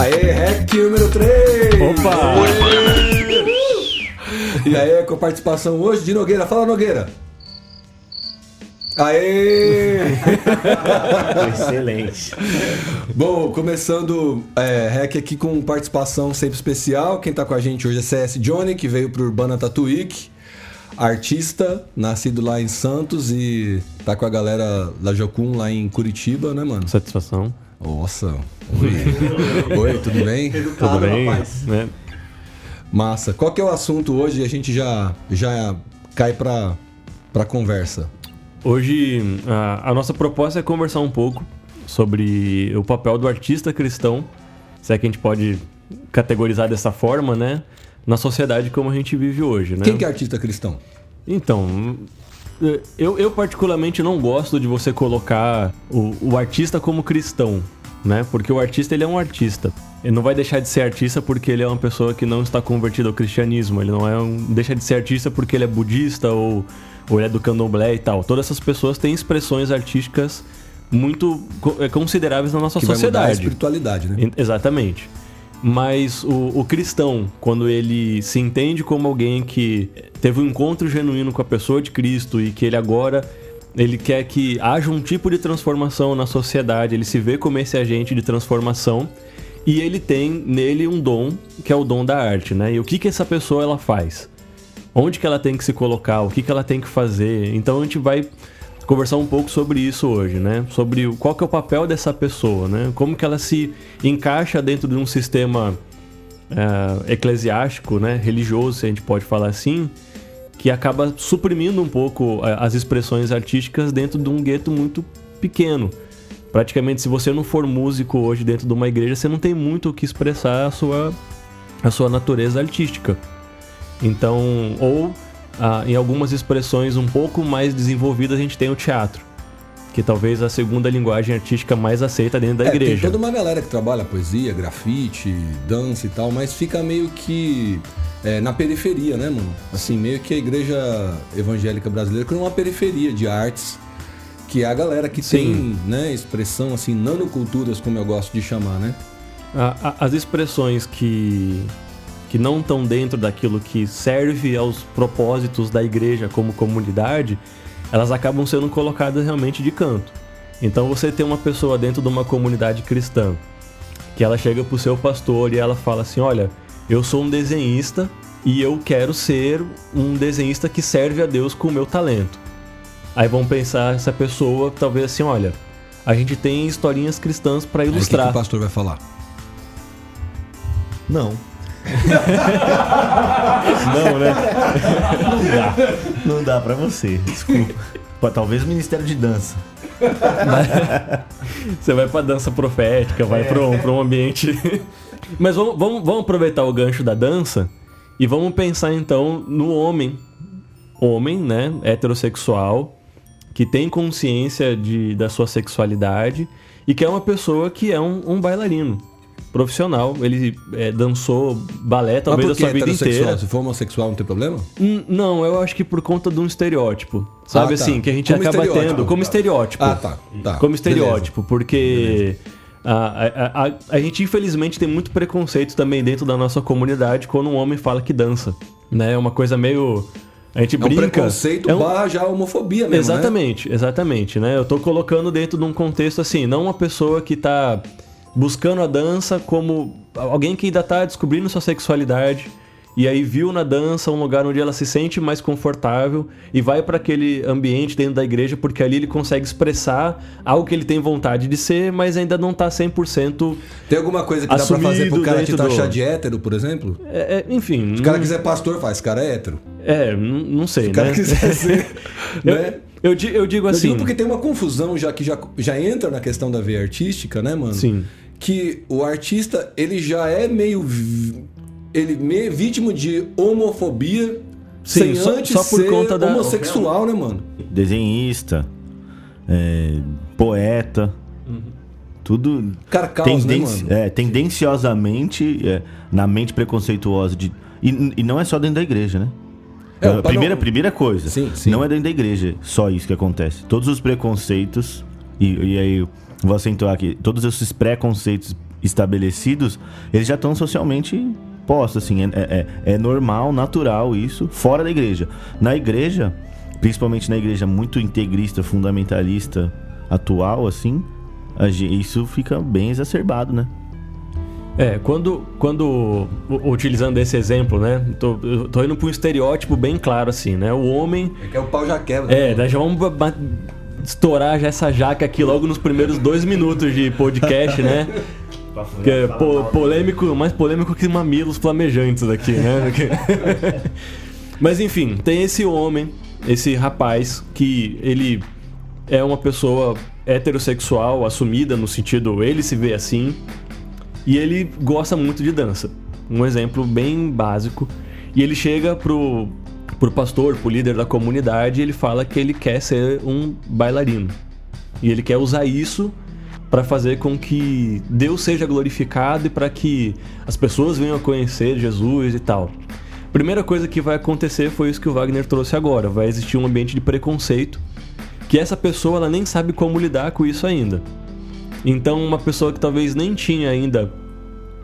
Aê, REC número 3! Opa! E aí, com participação hoje de Nogueira. Fala, Nogueira! Aê! Excelente. Bom, começando é, REC aqui com participação sempre especial. Quem tá com a gente hoje é CS Johnny, que veio pro Urbana Tatuíque. Artista, nascido lá em Santos e tá com a galera da Jocum lá em Curitiba, né, mano? Satisfação. Nossa. Oi. Oi, tudo bem? Tudo bem? Né? Massa. Qual que é o assunto hoje? A gente já, já cai pra, pra conversa. Hoje a, a nossa proposta é conversar um pouco sobre o papel do artista cristão, se é que a gente pode categorizar dessa forma, né? Na sociedade como a gente vive hoje, né? Quem que é artista cristão? Então, eu, eu particularmente não gosto de você colocar o, o artista como cristão, né? Porque o artista ele é um artista. Ele não vai deixar de ser artista porque ele é uma pessoa que não está convertida ao cristianismo. Ele não é um, deixa de ser artista porque ele é budista ou, ou ele é do candomblé e tal. Todas essas pessoas têm expressões artísticas muito eh, consideráveis na nossa Que vai mudar a sociedade. espiritualidade, né? En- Exatamente. Mas o, o cristão, quando ele se entende como alguém que teve um encontro genuíno com a pessoa de Cristo e que ele agora ele quer que haja um tipo de transformação na sociedade, ele se vê como esse agente de transformação e ele tem nele um dom, que é o dom da arte, né? E o que que essa pessoa ela faz? Onde que ela tem que se colocar? O que que ela tem que fazer? Então a gente vai conversar um pouco sobre isso hoje, né? Sobre qual que é o papel dessa pessoa, né? Como que ela se encaixa dentro de um sistema é, eclesiástico, né? Religioso, se a gente pode falar assim, que acaba suprimindo um pouco é, as expressões artísticas dentro de um gueto muito pequeno. Praticamente, se você não for músico hoje dentro de uma igreja, você não tem muito o que expressar a sua, a sua natureza artística. Então, ou ah, em algumas expressões um pouco mais desenvolvidas, a gente tem o teatro, que talvez a segunda linguagem artística mais aceita dentro da É, tem igreja. toda uma galera que trabalha poesia, grafite, dança e tal, mas fica meio que é, na periferia, né, mano? Assim, meio que a igreja evangélica brasileira criou uma periferia de artes, que é a galera que Sim. tem, né, expressão, assim, nanoculturas, como eu gosto de chamar, né? As expressões que, que não estão dentro daquilo que serve aos propósitos da igreja como comunidade, elas acabam sendo colocadas realmente de canto. Então você tem uma pessoa dentro de uma comunidade cristã que ela chega pro seu pastor e ela fala assim: Olha, eu sou um desenhista e eu quero ser um desenhista que serve a Deus com o meu talento. Aí vão pensar essa pessoa, talvez assim: Olha, a gente tem historinhas cristãs para Aí o que, que ilustrar. o pastor vai falar? Não. Não, né? Não dá. Não dá pra você. Desculpa. Talvez o Ministério de Dança. Você vai pra dança profética, vai pra, um, pra um ambiente. Mas vamos, vamos, vamos aproveitar o gancho da dança e vamos pensar então no homem. Homem, né? Heterossexual, que tem consciência de, da sua sexualidade e que é uma pessoa que é um, um bailarino profissional. Ele é, dançou balé talvez a sua vida inteira. Se for homossexual, não tem problema? Hum, Não, eu acho que por conta de um estereótipo. Sabe Ah, tá. assim, que a gente Como acaba tendo como estereótipo. Ah, tá. tá. como estereótipo, porque a, a, a, a gente infelizmente tem muito preconceito também dentro da nossa comunidade quando um homem fala que dança. Né? É uma coisa meio. A gente É um brinca. preconceito é um- barra já homofobia mesmo, né? Exatamente, exatamente, né? Eu tô colocando dentro de um contexto assim, não uma pessoa que tá buscando a dança como alguém que ainda tá descobrindo sua sexualidade e aí viu na dança um lugar onde ela se sente mais confortável e vai para aquele ambiente dentro da igreja porque ali ele consegue expressar algo que ele tem vontade de ser, mas ainda não tá 100% Tem alguma coisa que dá pra fazer pro cara te dentro taxar do- de hétero, por exemplo? é, é, enfim, Se o cara quiser pastor, faz. Esse cara é hétero. é, não não sei, Se o cara né? quiser ser. eu, né? eu, eu digo Eu assim, digo porque tem uma confusão já que já, já entra na questão da veia artística, né, mano? Sim. Que o artista, ele já é meio. Ele meio vítima de homofobia Sim, sem só- antes só por ser conta da- homossexual, né, mano? Desenhista, é, poeta. Tudo Cara, caos, né, tendenci- mano? é, tendenciosamente é, na mente preconceituosa de. E, e não é só dentro da igreja, né? É, a o primeira, padrão- primeira coisa. Sim, sim. Não é dentro da igreja só isso que acontece. Todos os preconceitos, e, e aí vou acentuar aqui, todos esses preconceitos estabelecidos, eles já estão socialmente postos, assim, é, é, é normal, natural isso, fora da igreja. Na igreja, principalmente na igreja muito integrista, fundamentalista, atual, assim, isso fica bem exacerbado, né? É, quando, quando utilizando esse exemplo, né? Tô, tô indo para um estereótipo bem claro assim, né? O homem. É que é o pau já quebra. É, né? já vamos estourar já essa jaca aqui logo nos primeiros dois minutos de podcast, né? Que é po polêmico, mais polêmico que mamilos flamejantes aqui, né? Mas enfim, tem esse homem, esse rapaz que ele é uma pessoa heterossexual assumida no sentido ele se vê assim, e ele gosta muito de dança. Um exemplo bem básico. E ele chega pro, pro pastor, pro líder da comunidade, e ele fala que ele quer ser um bailarino. E ele quer usar isso para fazer com que Deus seja glorificado e para que as pessoas venham a conhecer Jesus e tal. Primeira coisa que vai acontecer foi isso que o Wagner trouxe agora. Vai existir um ambiente de preconceito que essa pessoa ela nem sabe como lidar com isso ainda. Então, uma pessoa que talvez nem tinha ainda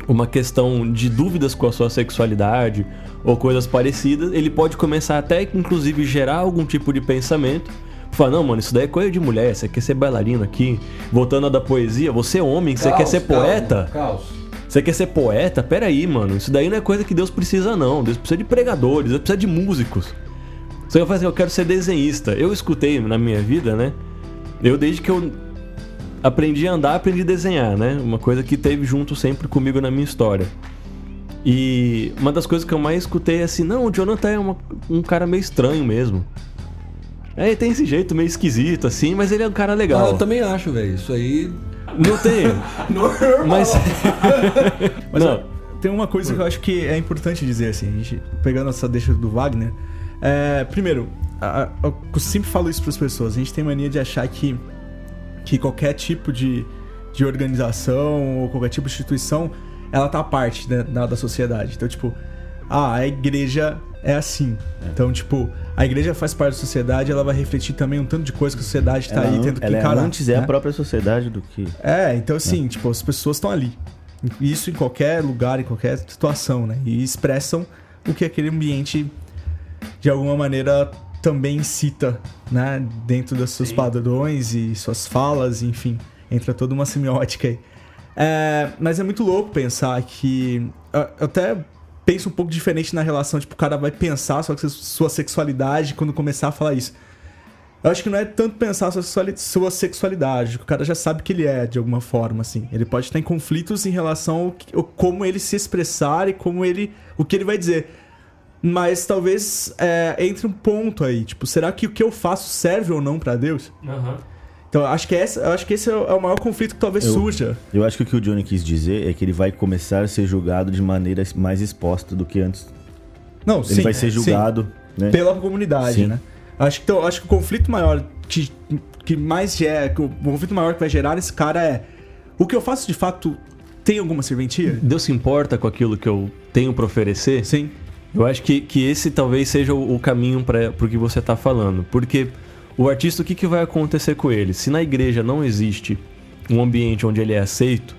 uma questão de dúvidas com a sua sexualidade ou coisas parecidas, ele pode começar até inclusive gerar algum tipo de pensamento. Falar, não, mano, isso daí é coisa de mulher, você quer ser bailarino aqui. Voltando a da poesia, você é homem, você quer ser poeta? Caos. Você quer ser poeta? Pera aí, mano, isso daí não é coisa que Deus precisa, não. Deus precisa de pregadores, Deus precisa de músicos. Você vai fazer, eu quero ser desenhista. Eu escutei na minha vida, né? Eu, desde que eu aprendi a andar, aprendi a desenhar, né? Uma coisa que teve junto sempre comigo na minha história. E uma das coisas que eu mais escutei é assim: não, o Jonathan é uma, um cara meio estranho mesmo. É, ele tem esse jeito meio esquisito, assim, mas ele é um cara legal. Ah, eu também acho, velho. Isso aí. Não tem. Normal. Mas. mas não. tem uma coisa que eu acho que é importante dizer, assim, a gente, pegando essa deixa do Wagner. É, primeiro, a, a, eu sempre falo isso para as pessoas: a gente tem mania de achar que que qualquer tipo de, de organização ou qualquer tipo de instituição, ela tá parte né, da, da sociedade. Então, tipo, ah, a igreja é assim. É. Então, tipo, a igreja faz parte da sociedade, ela vai refletir também um tanto de coisa que a sociedade está aí tendo que ela é encarar. antes é a né? própria sociedade do que. É, então assim, é. tipo, as pessoas estão ali. Isso em qualquer lugar, em qualquer situação, né? E expressam o que aquele ambiente de alguma maneira também cita, né, dentro dos seus Sim. padrões e suas falas, enfim, entra toda uma semiótica aí. É, mas é muito louco pensar que. Eu até penso um pouco diferente na relação, tipo, o cara vai pensar sua sexualidade quando começar a falar isso. Eu acho que não é tanto pensar sua sexualidade, o cara já sabe que ele é, de alguma forma, assim. Ele pode estar em conflitos em relação ao, ao como ele se expressar e como ele. o que ele vai dizer. Mas talvez é, entre um ponto aí, tipo, será que o que eu faço serve ou não para Deus? Uhum. Então, acho que, essa, eu acho que esse é o é maior conflito que talvez eu, surja. Eu acho que o que o Johnny quis dizer é que ele vai começar a ser julgado de maneira mais exposta do que antes. Não, ele sim, vai ser julgado né? pela comunidade, sim. né? Acho que, então, acho que o conflito maior que, que mais gera, o conflito maior que vai gerar nesse cara é o que eu faço de fato tem alguma serventia? Deus se importa com aquilo que eu tenho para oferecer? Sim. Eu acho que, que esse talvez seja o, o caminho para o que você está falando. Porque o artista, o que, que vai acontecer com ele? Se na igreja não existe um ambiente onde ele é aceito,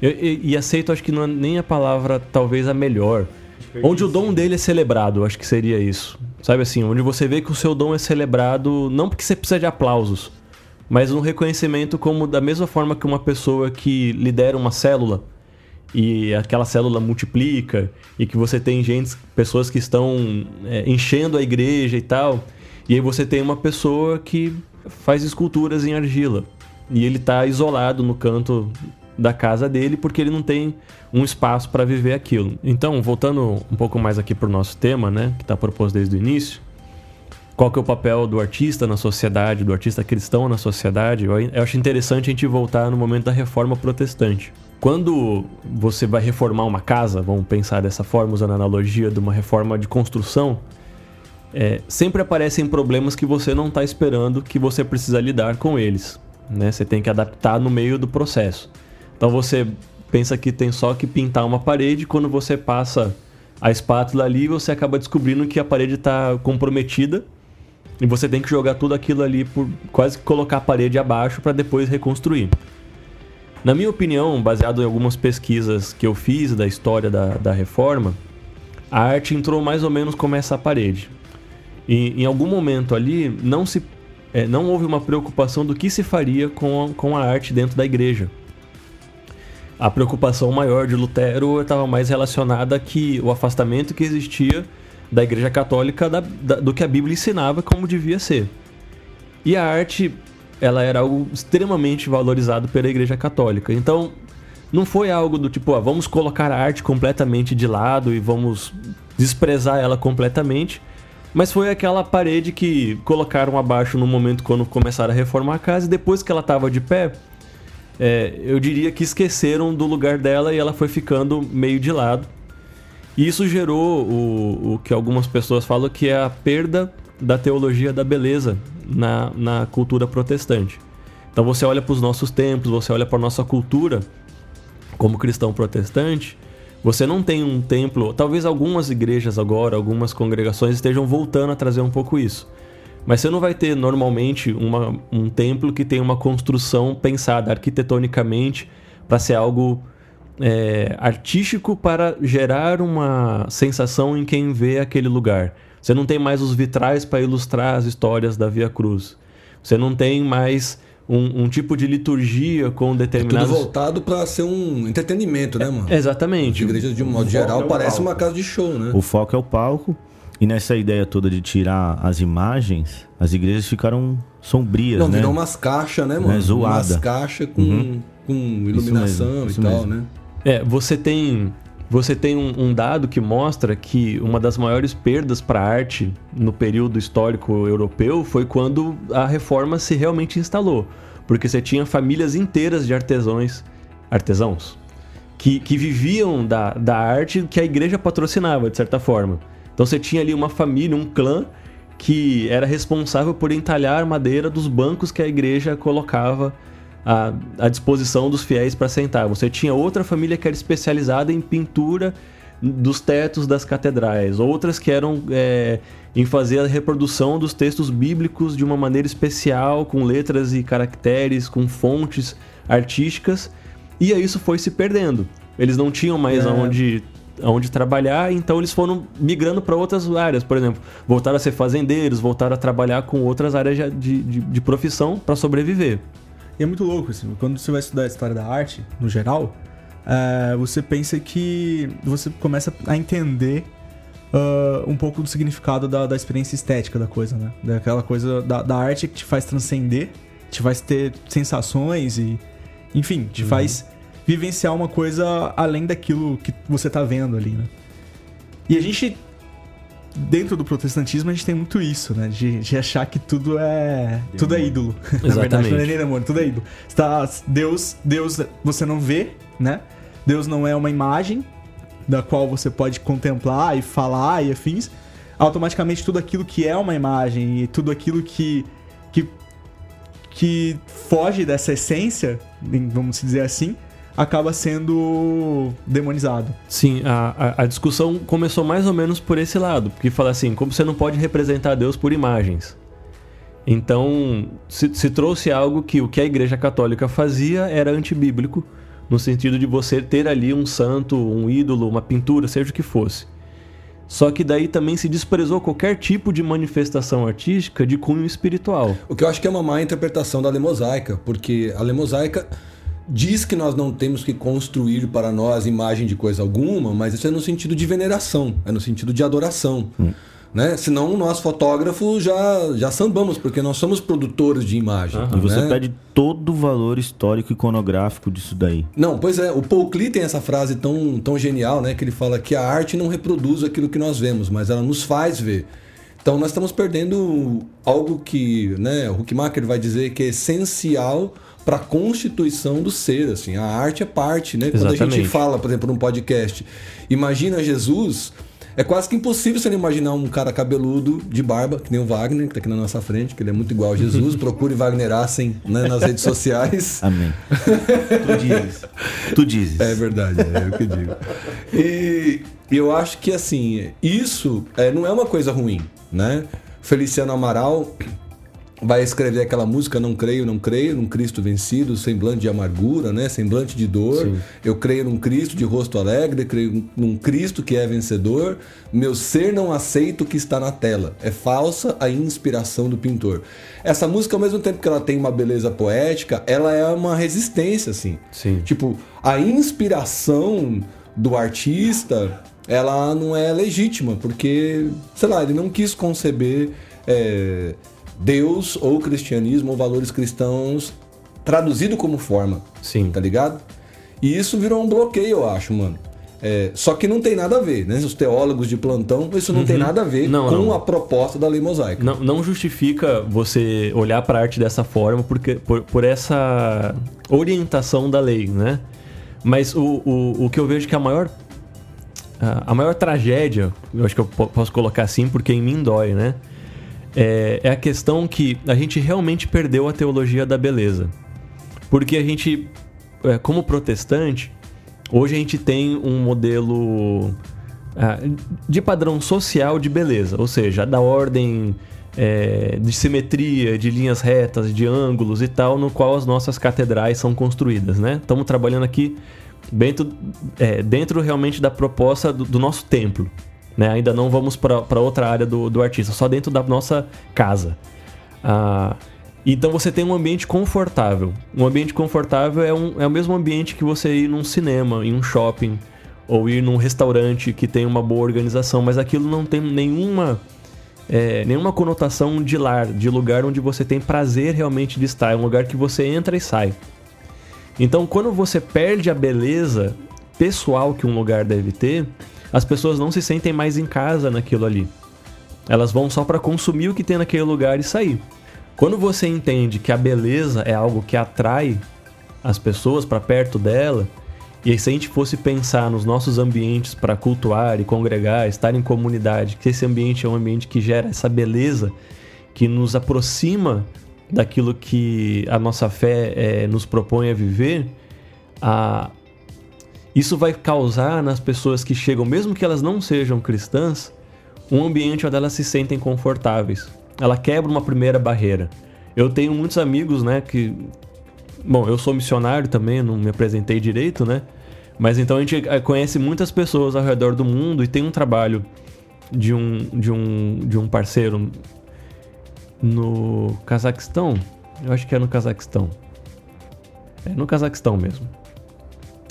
e, e aceito acho que não é nem a palavra talvez a melhor. Onde o dom dele é celebrado, acho que seria isso. Sabe assim, onde você vê que o seu dom é celebrado não porque você precisa de aplausos, mas um reconhecimento como da mesma forma que uma pessoa que lidera uma célula e aquela célula multiplica e que você tem gente, pessoas que estão é, enchendo a igreja e tal. E aí você tem uma pessoa que faz esculturas em argila e ele está isolado no canto da casa dele porque ele não tem um espaço para viver aquilo. Então, voltando um pouco mais aqui para o nosso tema, né, que está proposto desde o início, qual que é o papel do artista na sociedade, do artista cristão na sociedade? Eu acho interessante a gente voltar no momento da reforma protestante. Quando você vai reformar uma casa, vamos pensar dessa forma, usando a analogia de uma reforma de construção, é, sempre aparecem problemas que você não está esperando, que você precisa lidar com eles. Né? Você tem que adaptar no meio do processo. Então você pensa que tem só que pintar uma parede, quando você passa a espátula ali, você acaba descobrindo que a parede está comprometida e você tem que jogar tudo aquilo ali por quase colocar a parede abaixo para depois reconstruir. Na minha opinião, baseado em algumas pesquisas que eu fiz da história da, da reforma, a arte entrou mais ou menos como essa parede. E em algum momento ali não se é, não houve uma preocupação do que se faria com a, com a arte dentro da igreja. A preocupação maior de Lutero estava mais relacionada que o afastamento que existia da igreja católica da, da, do que a Bíblia ensinava como devia ser. E a arte, ela era algo extremamente valorizado pela igreja católica. Então, não foi algo do tipo, ah, vamos colocar a arte completamente de lado e vamos desprezar ela completamente. Mas foi aquela parede que colocaram abaixo no momento quando começaram a reformar a casa e depois que ela estava de pé, é, eu diria que esqueceram do lugar dela e ela foi ficando meio de lado. E isso gerou o, o que algumas pessoas falam que é a perda da teologia da beleza na, na cultura protestante. Então você olha para os nossos templos, você olha para nossa cultura como cristão protestante, você não tem um templo, talvez algumas igrejas agora, algumas congregações estejam voltando a trazer um pouco isso. Mas você não vai ter normalmente uma, um templo que tem uma construção pensada arquitetonicamente para ser algo é, artístico para gerar uma sensação em quem vê aquele lugar. Você não tem mais os vitrais para ilustrar as histórias da Via Cruz. Você não tem mais um, um tipo de liturgia com determinados. É tudo voltado para ser um entretenimento, né, mano? É, exatamente. As igrejas, de um modo geral, é parece uma casa de show, né? O foco é o palco. E nessa ideia toda de tirar as imagens, as igrejas ficaram sombrias, Não, né? virou umas caixas, né, mano? Né, zoada. Umas caixas com, Uhum. com iluminação mesmo, isso e tal, mesmo. né? É, você tem você tem um, um dado que mostra que uma das maiores perdas para a arte no período histórico europeu foi quando a reforma se realmente instalou, porque você tinha famílias inteiras de artesãos, artesãos que, que viviam da, da arte que a igreja patrocinava de certa forma. Então você tinha ali uma família, um clã que era responsável por entalhar madeira dos bancos que a igreja colocava à, à disposição dos fiéis para sentar. Você tinha outra família que era especializada em pintura dos tetos das catedrais, outras que eram é, em fazer a reprodução dos textos bíblicos de uma maneira especial, com letras e caracteres, com fontes artísticas, e aí isso foi se perdendo. Eles não tinham mais É. aonde, aonde trabalhar, então eles foram migrando para outras áreas, por exemplo, voltaram a ser fazendeiros, voltaram a trabalhar com outras áreas de, de, de profissão para sobreviver. E é muito louco, assim, quando você vai estudar a história da arte, no geral, é, você pensa que você começa a entender ah, um pouco do significado da, da experiência estética da coisa, né? Daquela coisa da, da arte que te faz transcender, te faz ter sensações e, enfim, te faz vivenciar uma coisa além daquilo que você tá vendo ali, né? E a gente, dentro do protestantismo, a gente tem muito isso, né? De, de achar que tudo é. Tudo é ídolo. Na verdade, Exatamente. não é nem demônio, tudo é ídolo. Tá- Deus, Deus você não vê, né? Deus não é uma imagem da qual você pode contemplar e falar e afins. Automaticamente tudo aquilo que é uma imagem e tudo aquilo que que, que foge dessa essência, vamos dizer assim, acaba sendo demonizado. Sim, a, a, a discussão começou mais ou menos por esse lado, porque fala assim, como você não pode representar Deus por imagens. Então, se, se trouxe algo que o que a Igreja Católica fazia era antibíblico, no sentido de você ter ali um santo, um ídolo, uma pintura, seja o que fosse. Só que daí também se desprezou qualquer tipo de manifestação artística de cunho espiritual. O que eu acho que é uma má interpretação da lei mosaica, porque a lei mosaica diz que nós não temos que construir para nós imagem de coisa alguma, mas isso é no sentido de veneração, é no sentido de adoração. Né? Senão nós fotógrafos já, já sambamos, porque nós somos produtores de imagem. E você né? perde todo o valor histórico e iconográfico disso daí. Não, pois é, o Paul Klee tem essa frase tão, tão genial, né? Que ele fala que a arte não reproduz aquilo que nós vemos, mas ela nos faz ver. Então nós estamos perdendo algo que, né, o Huckmacher vai dizer que é essencial para a constituição do ser, assim. A arte é parte, né? Quando a gente Exatamente. fala, por exemplo, num podcast, imagina Jesus, é quase que impossível você não imaginar um cara cabeludo de barba, que nem o Wagner, que tá aqui na nossa frente, que ele é muito igual a Jesus. Procure Wagner Assen né, nas redes sociais. Amém. tu dizes. Tu dizes. É verdade, é eu que digo. E eu acho que assim, isso é, não é uma coisa ruim, né? Feliciano Amaral, vai escrever aquela música Não Creio, Não Creio, num Cristo vencido, semblante de amargura, né? semblante de dor. Sim. Eu creio num Cristo de rosto alegre, creio num Cristo que é vencedor. Meu ser não aceita o que está na tela. É falsa a inspiração do pintor. Essa música, ao mesmo tempo que ela tem uma beleza poética, ela é uma resistência, assim. Sim. Tipo, a inspiração do artista, ela não é legítima, porque, sei lá, ele não quis conceber é, Deus ou cristianismo ou valores cristãos traduzido como forma, Sim. tá ligado? E isso virou um bloqueio, eu acho, mano. É, só que não tem nada a ver, né? Os teólogos de plantão, isso não tem nada a ver Uhum. Não, com não. a proposta da lei mosaica. Não, não justifica você olhar para a arte dessa forma porque, por, por essa orientação da lei, né? Mas o, o, o que eu vejo que a maior a maior tragédia, eu acho que eu po- posso colocar assim porque em mim dói, né? É, é a questão que a gente realmente perdeu a teologia da beleza. Porque a gente, é, como protestante, hoje a gente tem um modelo ah, de padrão social de beleza, ou seja, da ordem é, de simetria, de linhas retas, de ângulos e tal, no qual as nossas catedrais são construídas, né? Estamos trabalhando aqui dentro, é, dentro realmente da proposta do, do nosso templo, né? Ainda não vamos para outra área do, do artista, só dentro da nossa casa. Ah, então você tem um ambiente confortável. Um ambiente confortável é, um, é o mesmo ambiente que você ir num cinema, em um shopping, ou ir num restaurante que tem uma boa organização, mas aquilo não tem nenhuma, é, nenhuma conotação de lar, de lugar onde você tem prazer realmente de estar. É um lugar que você entra e sai. Então, quando você perde a beleza pessoal que um lugar deve ter, as pessoas não se sentem mais em casa naquilo ali. Elas vão só para consumir o que tem naquele lugar e sair. Quando você entende que a beleza é algo que atrai as pessoas para perto dela, e se a gente fosse pensar nos nossos ambientes para cultuar e congregar, estar em comunidade, que esse ambiente é um ambiente que gera essa beleza, que nos aproxima daquilo que a nossa fé eh, nos propõe a viver, a, isso vai causar nas pessoas que chegam, mesmo que elas não sejam cristãs, um ambiente onde elas se sentem confortáveis. Ela quebra uma primeira barreira. Eu tenho muitos amigos, né, que Bom, eu sou missionário também, não me apresentei direito, né? Mas então a gente eh, conhece muitas pessoas ao redor do mundo e tem um trabalho de um de um de um parceiro no Cazaquistão. Eu acho que é no Cazaquistão. É no Cazaquistão mesmo.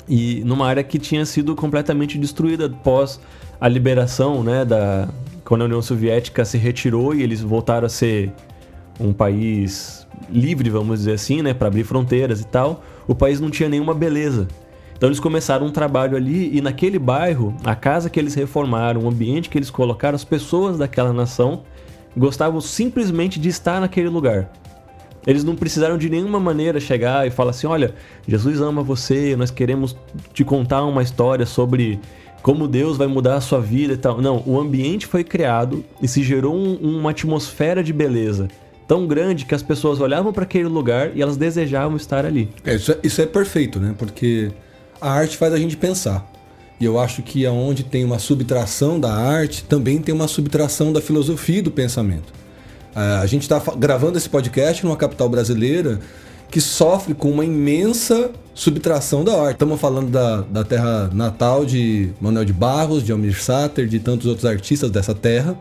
E numa área que tinha sido completamente destruída após a liberação, né, da quando a União Soviética se retirou e eles voltaram a ser um país livre, vamos dizer assim, né, para abrir fronteiras e tal. O país não tinha nenhuma beleza. Então eles começaram um trabalho ali e naquele bairro, a casa que eles reformaram, o ambiente que eles colocaram, as pessoas daquela nação gostavam simplesmente de estar naquele lugar. Eles não precisaram de nenhuma maneira chegar e falar assim: olha, Jesus ama você, nós queremos te contar uma história sobre como Deus vai mudar a sua vida e tal. Não, o ambiente foi criado e se gerou um- uma atmosfera de beleza tão grande que as pessoas olhavam para aquele lugar e elas desejavam estar ali. É, isso, é, isso é perfeito, né? Porque a arte faz a gente pensar. E eu acho que aonde tem uma subtração da arte, também tem uma subtração da filosofia e do pensamento. Ah, A gente está gravando esse podcast numa capital brasileira que sofre com uma imensa subtração da arte. Estamos falando da, da terra natal de Manuel de Barros, de Almir Sater, de tantos outros artistas dessa terra.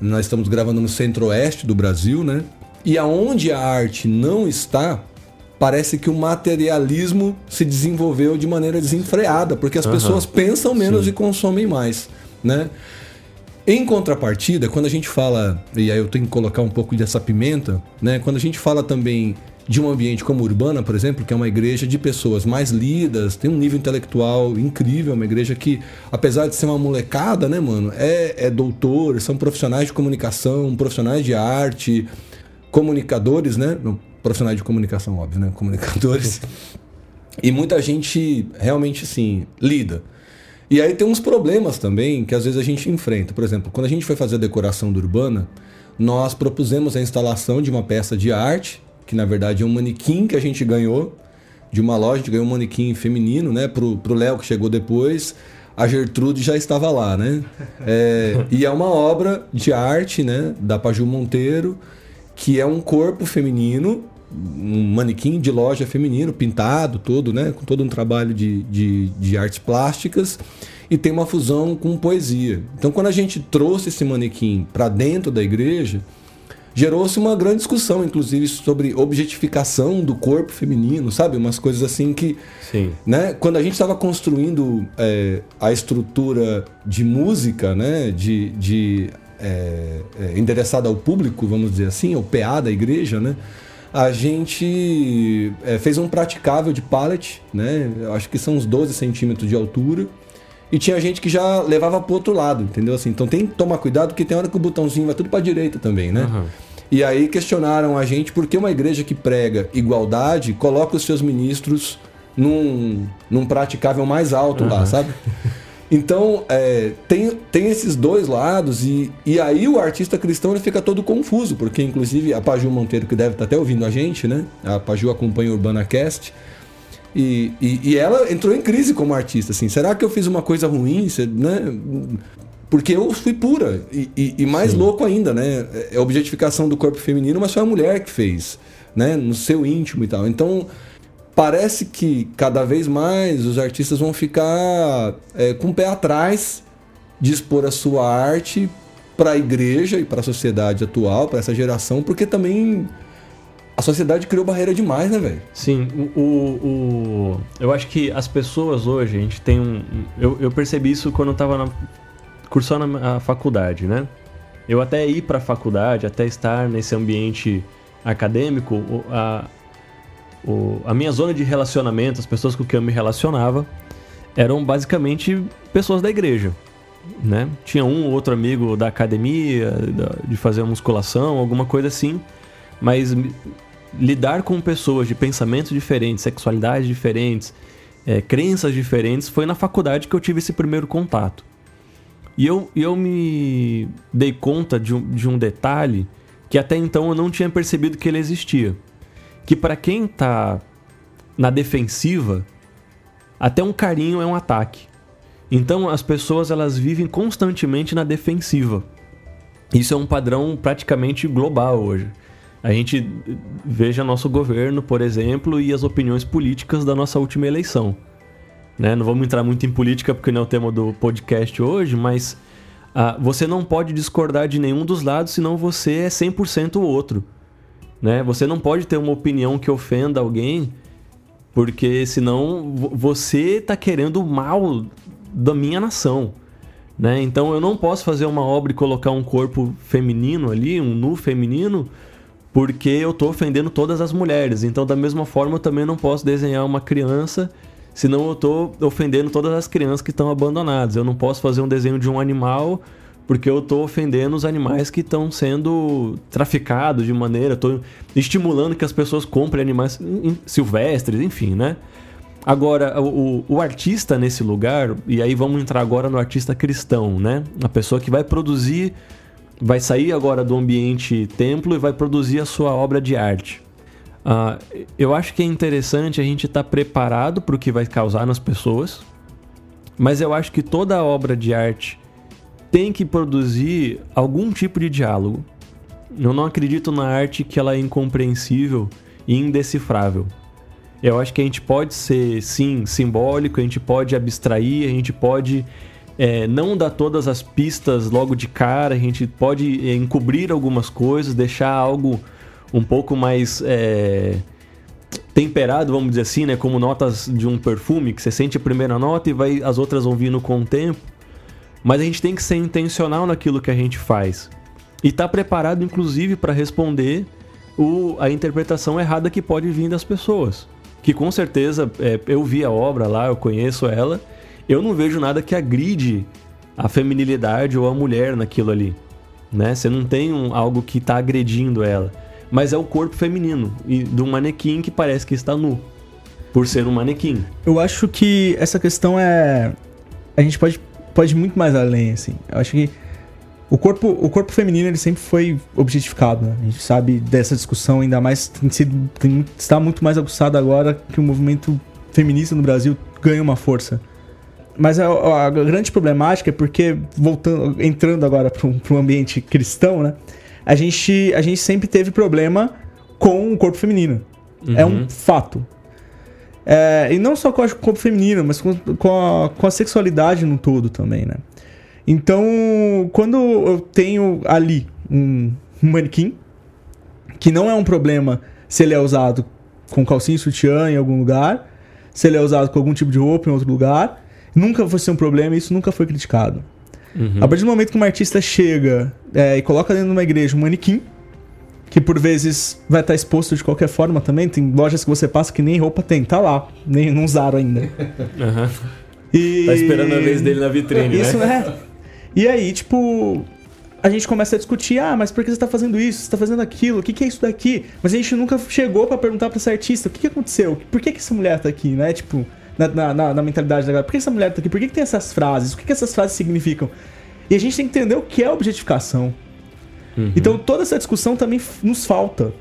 Nós estamos gravando no centro-oeste do Brasil, né? E aonde a arte não está, parece que o materialismo se desenvolveu de maneira desenfreada, porque as Aham. pessoas pensam menos Sim. e consomem mais, né? Em contrapartida, quando a gente fala, e aí eu tenho que colocar um pouco dessa pimenta, né? Quando a gente fala também de um ambiente como Urbana, por exemplo, que é uma igreja de pessoas mais lidas, tem um nível intelectual incrível, uma igreja que, apesar de ser uma molecada, né, mano, é, é doutor, são profissionais de comunicação, profissionais de arte, comunicadores, né? Não, profissionais de comunicação, óbvio, né? Comunicadores. E muita gente realmente, assim, lida. E aí tem uns problemas também que às vezes a gente enfrenta. Por exemplo, quando a gente foi fazer a decoração do Urbana, nós propusemos a instalação de uma peça de arte, que na verdade é um manequim que a gente ganhou de uma loja, a gente ganhou um manequim feminino, né? Pro, pro Léo que chegou depois. A Gertrude já estava lá, né? É, e é uma obra de arte, né? Da Paju Monteiro, que é um corpo feminino, um manequim de loja feminino, pintado todo, né? Com todo um trabalho de, de, de artes plásticas e tem uma fusão com poesia. Então, quando a gente trouxe esse manequim para dentro da igreja, gerou-se uma grande discussão, inclusive, sobre objetificação do corpo feminino, sabe? Umas coisas assim que. Sim. Né? Quando a gente estava construindo é, a estrutura de música, né? De. de é, é, endereçada ao público, vamos dizer assim, ao PA da igreja, né? A gente é, fez um praticável de pallet, né? Eu acho que são uns 12 centímetros de altura. E tinha gente que já levava pro outro lado, entendeu? Assim, então tem que tomar cuidado, porque tem hora que o botãozinho vai tudo pra direita também, né? Uhum. E aí questionaram a gente por que uma igreja que prega igualdade coloca os seus ministros num, num praticável mais alto lá, sabe? Então, é, tem, tem esses dois lados, e, e aí o artista cristão ele fica todo confuso, porque inclusive a Paju Monteiro, que deve estar até ouvindo a gente, né? A Paju acompanha o Urbana Cast. E, e, e ela entrou em crise como artista, assim. Será que eu fiz uma coisa ruim? Né? Porque eu fui pura. E, e, e mais Sim. louco ainda, né? É a objetificação do corpo feminino, mas foi a mulher que fez, né? No seu íntimo e tal. Então, parece que cada vez mais os artistas vão ficar é, com o pé atrás de expor a sua arte para a igreja e para a sociedade atual, para essa geração, porque também a sociedade criou barreira demais, né, velho? Sim, o, o, eu acho que as pessoas hoje, a gente tem um. Eu, eu percebi isso quando eu tava na, cursando a faculdade, né? Eu até ir pra faculdade, até estar nesse ambiente acadêmico, a, o- a minha zona de relacionamento, as pessoas com quem eu me relacionava, eram basicamente pessoas da igreja. Né? Tinha um ou outro amigo da academia, de fazer musculação, alguma coisa assim, mas lidar com pessoas de pensamentos diferentes, sexualidades diferentes, é, crenças diferentes, foi na faculdade que eu tive esse primeiro contato. E eu, eu me dei conta de um, de um detalhe que até então eu não tinha percebido que ele existia. Que para quem tá na defensiva, até um carinho é um ataque. Então as pessoas elas vivem constantemente na defensiva. Isso é um padrão praticamente global hoje. A gente veja nosso governo, por exemplo, e as opiniões políticas da nossa última eleição. Né? Não vamos entrar muito em política porque não é o tema do podcast hoje, mas ah, você não pode discordar de nenhum dos lados, senão você é 100% o outro. Né? Você não pode ter uma opinião que ofenda alguém, porque senão vo- você está querendo o mal da minha nação. Né? Então eu não posso fazer uma obra e colocar um corpo feminino ali, um nu feminino, porque eu tô ofendendo todas as mulheres. Então, da mesma forma, eu também não posso desenhar uma criança, senão eu tô ofendendo todas as crianças que estão abandonadas. Eu não posso fazer um desenho de um animal, porque eu tô ofendendo os animais que estão sendo traficados de maneira, tô estimulando que as pessoas comprem animais silvestres, enfim, né? Agora, o, o- artista nesse lugar, e aí vamos entrar agora no artista cristão, né? A pessoa que vai produzir, vai sair agora do ambiente templo e vai produzir a sua obra de arte. Ah, eu acho que é interessante a gente estar preparado para o que vai causar nas pessoas, mas eu acho que toda obra de arte tem que produzir algum tipo de diálogo. Eu não acredito na arte que ela é incompreensível e indecifrável. Eu acho que a gente pode ser, sim, simbólico, a gente pode abstrair, a gente pode é, não dar todas as pistas logo de cara, a gente pode é, encobrir algumas coisas, deixar algo um pouco mais é, temperado, vamos dizer assim, né? Como notas de um perfume, que você sente a primeira nota e vai as outras vão vindo com o tempo. Mas a gente tem que ser intencional naquilo que a gente faz. E estar preparado, inclusive, para responder o, a interpretação errada que pode vir das pessoas. Que com certeza é, eu vi a obra lá, eu conheço ela, eu não vejo nada que agride a feminilidade ou a mulher naquilo ali. Né? Você não tem um, algo que está agredindo ela. Mas é o corpo feminino e de um manequim que parece que está nu. Por ser um manequim. Eu acho que essa questão é. A gente pode, pode ir muito mais além, assim. Eu acho que o corpo, o corpo feminino ele sempre foi objetificado, né? A gente sabe dessa discussão, ainda mais tem sido, tem, está muito mais aguçado agora que o movimento feminista no Brasil ganha uma força. Mas a, a grande problemática é porque, voltando, entrando agora para um, ambiente cristão, né? a gente, a gente sempre teve problema com o corpo feminino. É um fato. É, e não só com o corpo feminino, mas com, com, a, com a sexualidade no todo também, né? Então, quando eu tenho ali um manequim, que não é um problema se ele é usado com calcinha e sutiã em algum lugar, se ele é usado com algum tipo de roupa em outro lugar, nunca vai ser um problema e isso nunca foi criticado. A partir do momento que uma artista chega é, e coloca dentro de uma igreja um manequim, que por vezes vai estar exposto de qualquer forma também, tem lojas que você passa que nem roupa tem, tá lá, nem não usaram ainda. Aham. E... Tá esperando a vez dele na vitrine, Isso, né? né? E aí, tipo, a gente começa a discutir, ah, mas por que você tá fazendo isso? Você tá fazendo aquilo? O que, que é isso daqui? Mas a gente nunca chegou pra perguntar pra essa artista, o que, que aconteceu? Por que, que essa mulher tá aqui, né? Tipo, na, na, na- na mentalidade da galera, por que essa mulher tá aqui? Por que, que tem essas frases? O que, que essas frases significam? E a gente tem que entender o que é objetificação. Então toda essa discussão também nos falta.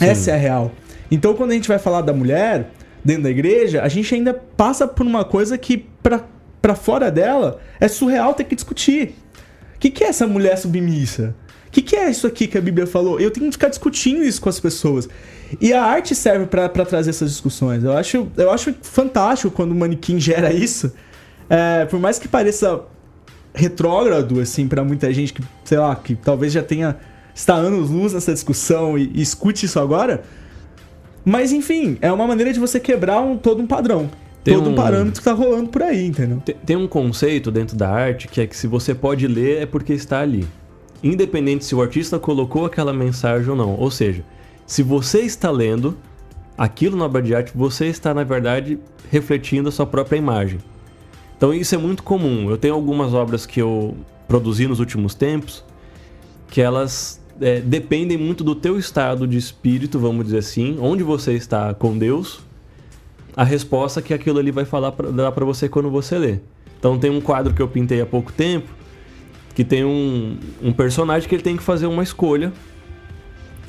Essa é a real. Então quando a gente vai falar da mulher dentro da igreja, a gente ainda passa por uma coisa que pra, pra fora dela é surreal ter que discutir. O que, que é essa mulher submissa? O que, que é isso aqui que a Bíblia falou? Eu tenho que ficar discutindo isso com as pessoas. E a arte serve pra pra trazer essas discussões. Eu acho, eu acho fantástico quando o manequim gera isso. É, por mais que pareça retrógrado, assim, pra muita gente que, sei lá, que talvez já tenha. está anos luz nessa discussão e, e escute isso agora. Mas enfim, é uma maneira de você quebrar um, todo um padrão. Tem todo um... um- parâmetro que tá rolando por aí, entendeu? Tem- Tem um conceito dentro da arte que é que se você pode ler é porque está ali. Independente se o artista colocou aquela mensagem ou não. Ou seja, se você está lendo aquilo na obra de arte, você está, na verdade, refletindo a sua própria imagem. Então isso é muito comum. Eu tenho algumas obras que eu produzi nos últimos tempos que elas é, dependem muito do teu estado de espírito, vamos dizer assim, onde você está com Deus, a resposta que aquilo ali vai falar pra, dar para você quando você lê. Então tem um quadro que eu pintei há pouco tempo que tem um, um personagem que ele tem que fazer uma escolha.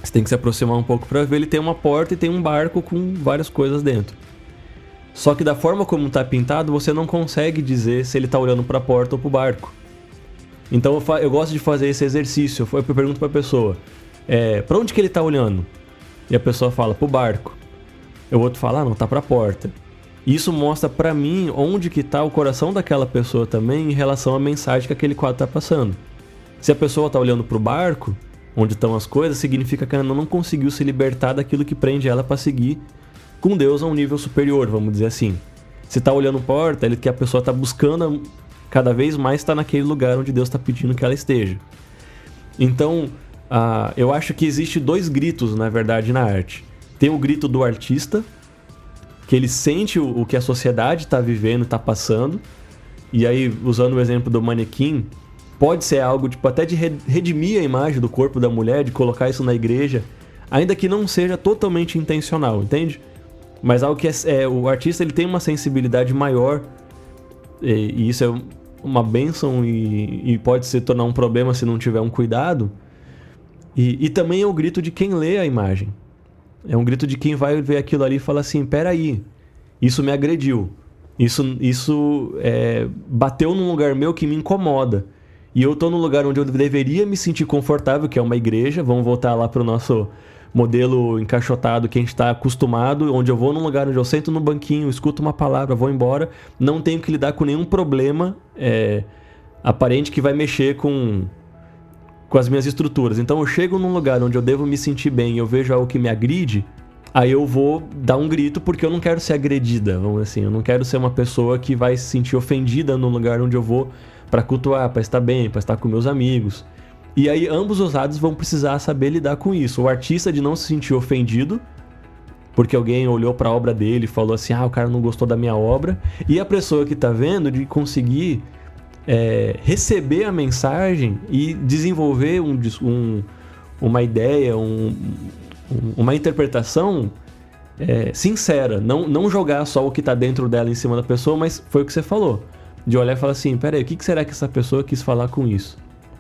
Você tem que se aproximar um pouco para ver. Ele tem uma porta e tem um barco com várias coisas dentro. Só que da forma como tá pintado, você não consegue dizer se ele tá olhando para a porta ou para o barco. Então eu, eu gosto de fazer esse exercício. Eu pergunto para a pessoa: é, para onde que ele tá olhando? E a pessoa fala: pro barco. O outro fala: ah, não, tá para a porta. Isso mostra pra mim onde que tá o coração daquela pessoa também em relação à mensagem que aquele quadro tá passando. Se a pessoa tá olhando pro barco, onde estão as coisas, significa que ela não conseguiu se libertar daquilo que prende ela para seguir com Deus a um nível superior, vamos dizer assim. Se tá olhando porta, ele que a pessoa tá buscando cada vez mais estar naquele lugar onde Deus está pedindo que ela esteja. Então, ah, eu acho que existe dois gritos, na verdade, na arte. Tem o grito do artista, que ele sente o, o que a sociedade está vivendo, está passando. E aí, usando o exemplo do manequim, pode ser algo tipo até de re- redimir a imagem do corpo da mulher, de colocar isso na igreja, ainda que não seja totalmente intencional, entende? Mas algo que é, é, o artista ele tem uma sensibilidade maior e, e isso é uma benção e, e pode se tornar um problema se não tiver um cuidado. E, e também é o grito de quem lê a imagem. É um grito de quem vai ver aquilo ali e fala assim: peraí, isso me agrediu. Isso, isso é, bateu num lugar meu que me incomoda. E eu tô num lugar onde eu deveria me sentir confortável, que é uma igreja. Vamos voltar lá pro nosso modelo encaixotado que a gente está acostumado, onde eu vou num lugar onde eu sento no banquinho, escuto uma palavra, vou embora, não tenho que lidar com nenhum problema é, aparente que vai mexer com, com as minhas estruturas. Então eu chego num lugar onde eu devo me sentir bem e eu vejo algo que me agride, aí eu vou dar um grito porque eu não quero ser agredida, vamos assim, eu não quero ser uma pessoa que vai se sentir ofendida no lugar onde eu vou para cultuar, para estar bem, para estar com meus amigos. E aí ambos os lados vão precisar saber lidar com isso. O artista de não se sentir ofendido porque alguém olhou para a obra dele e falou assim: "Ah, o cara não gostou da minha obra", e a pessoa que tá vendo de conseguir é, receber a mensagem e desenvolver um, um- uma ideia, um- um- uma interpretação é, sincera. Não, não jogar só o que tá dentro dela em cima da pessoa, mas foi o que você falou. De olhar e falar assim: peraí, o que será que essa pessoa quis falar com isso?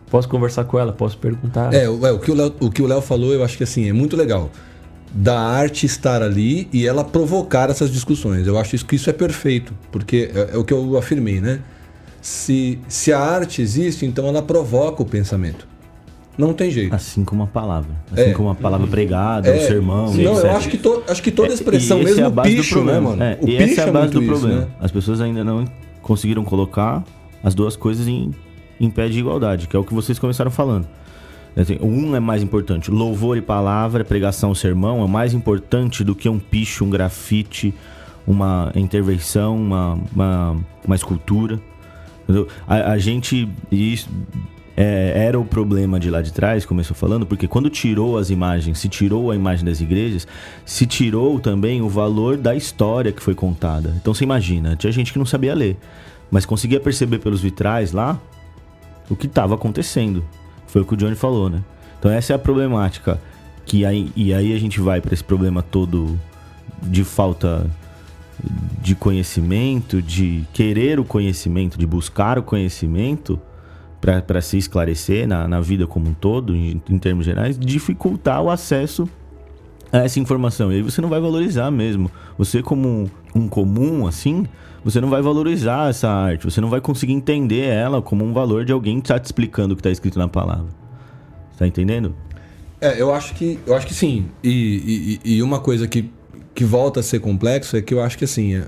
Posso conversar com ela? Posso perguntar? É, o, é, o que o Léo- o que o Léo falou, eu acho que assim, é muito legal. Da arte estar ali e ela provocar essas discussões. Eu acho que isso é perfeito, porque é, é o que eu afirmei, né? Se, se a arte existe, então ela provoca o pensamento. Não tem jeito. Assim como a palavra. Assim É. como a palavra pregada, É, o sermão. Não, etc. eu acho que, to- acho que toda É, expressão, esse mesmo é a o base do picho, né, mano? É, o e picho essa é a é base muito do isso, problema. né? As pessoas ainda não conseguiram colocar as duas coisas em, em pé de igualdade, que é o que vocês começaram falando. Assim, Um é mais importante. Louvor e palavra, pregação, sermão é mais importante do que um picho, um grafite, uma intervenção, uma, uma, uma escultura. A, a gente. Isso, é, era o problema de lá de trás, começou falando, porque quando tirou as imagens, se tirou a imagem das igrejas, se tirou também o valor da história que foi contada. Então você imagina, tinha gente que não sabia ler, mas conseguia perceber pelos vitrais lá o que estava acontecendo. Foi o que o Johnny falou, né? Então essa é a problemática. Que aí, e aí a gente vai para esse problema todo de falta de conhecimento, de querer o conhecimento, de buscar o conhecimento para se esclarecer na, na vida como um todo, em, em termos gerais, dificultar o acesso essa informação. E aí você não vai valorizar mesmo. Você, como um, um comum, assim, você não vai valorizar essa arte. Você não vai conseguir entender ela como um valor de alguém que está te explicando o que está escrito na palavra. Tá entendendo? É, eu acho que, eu acho que sim. E, e, e uma coisa que, que volta a ser complexo é que eu acho que assim, é,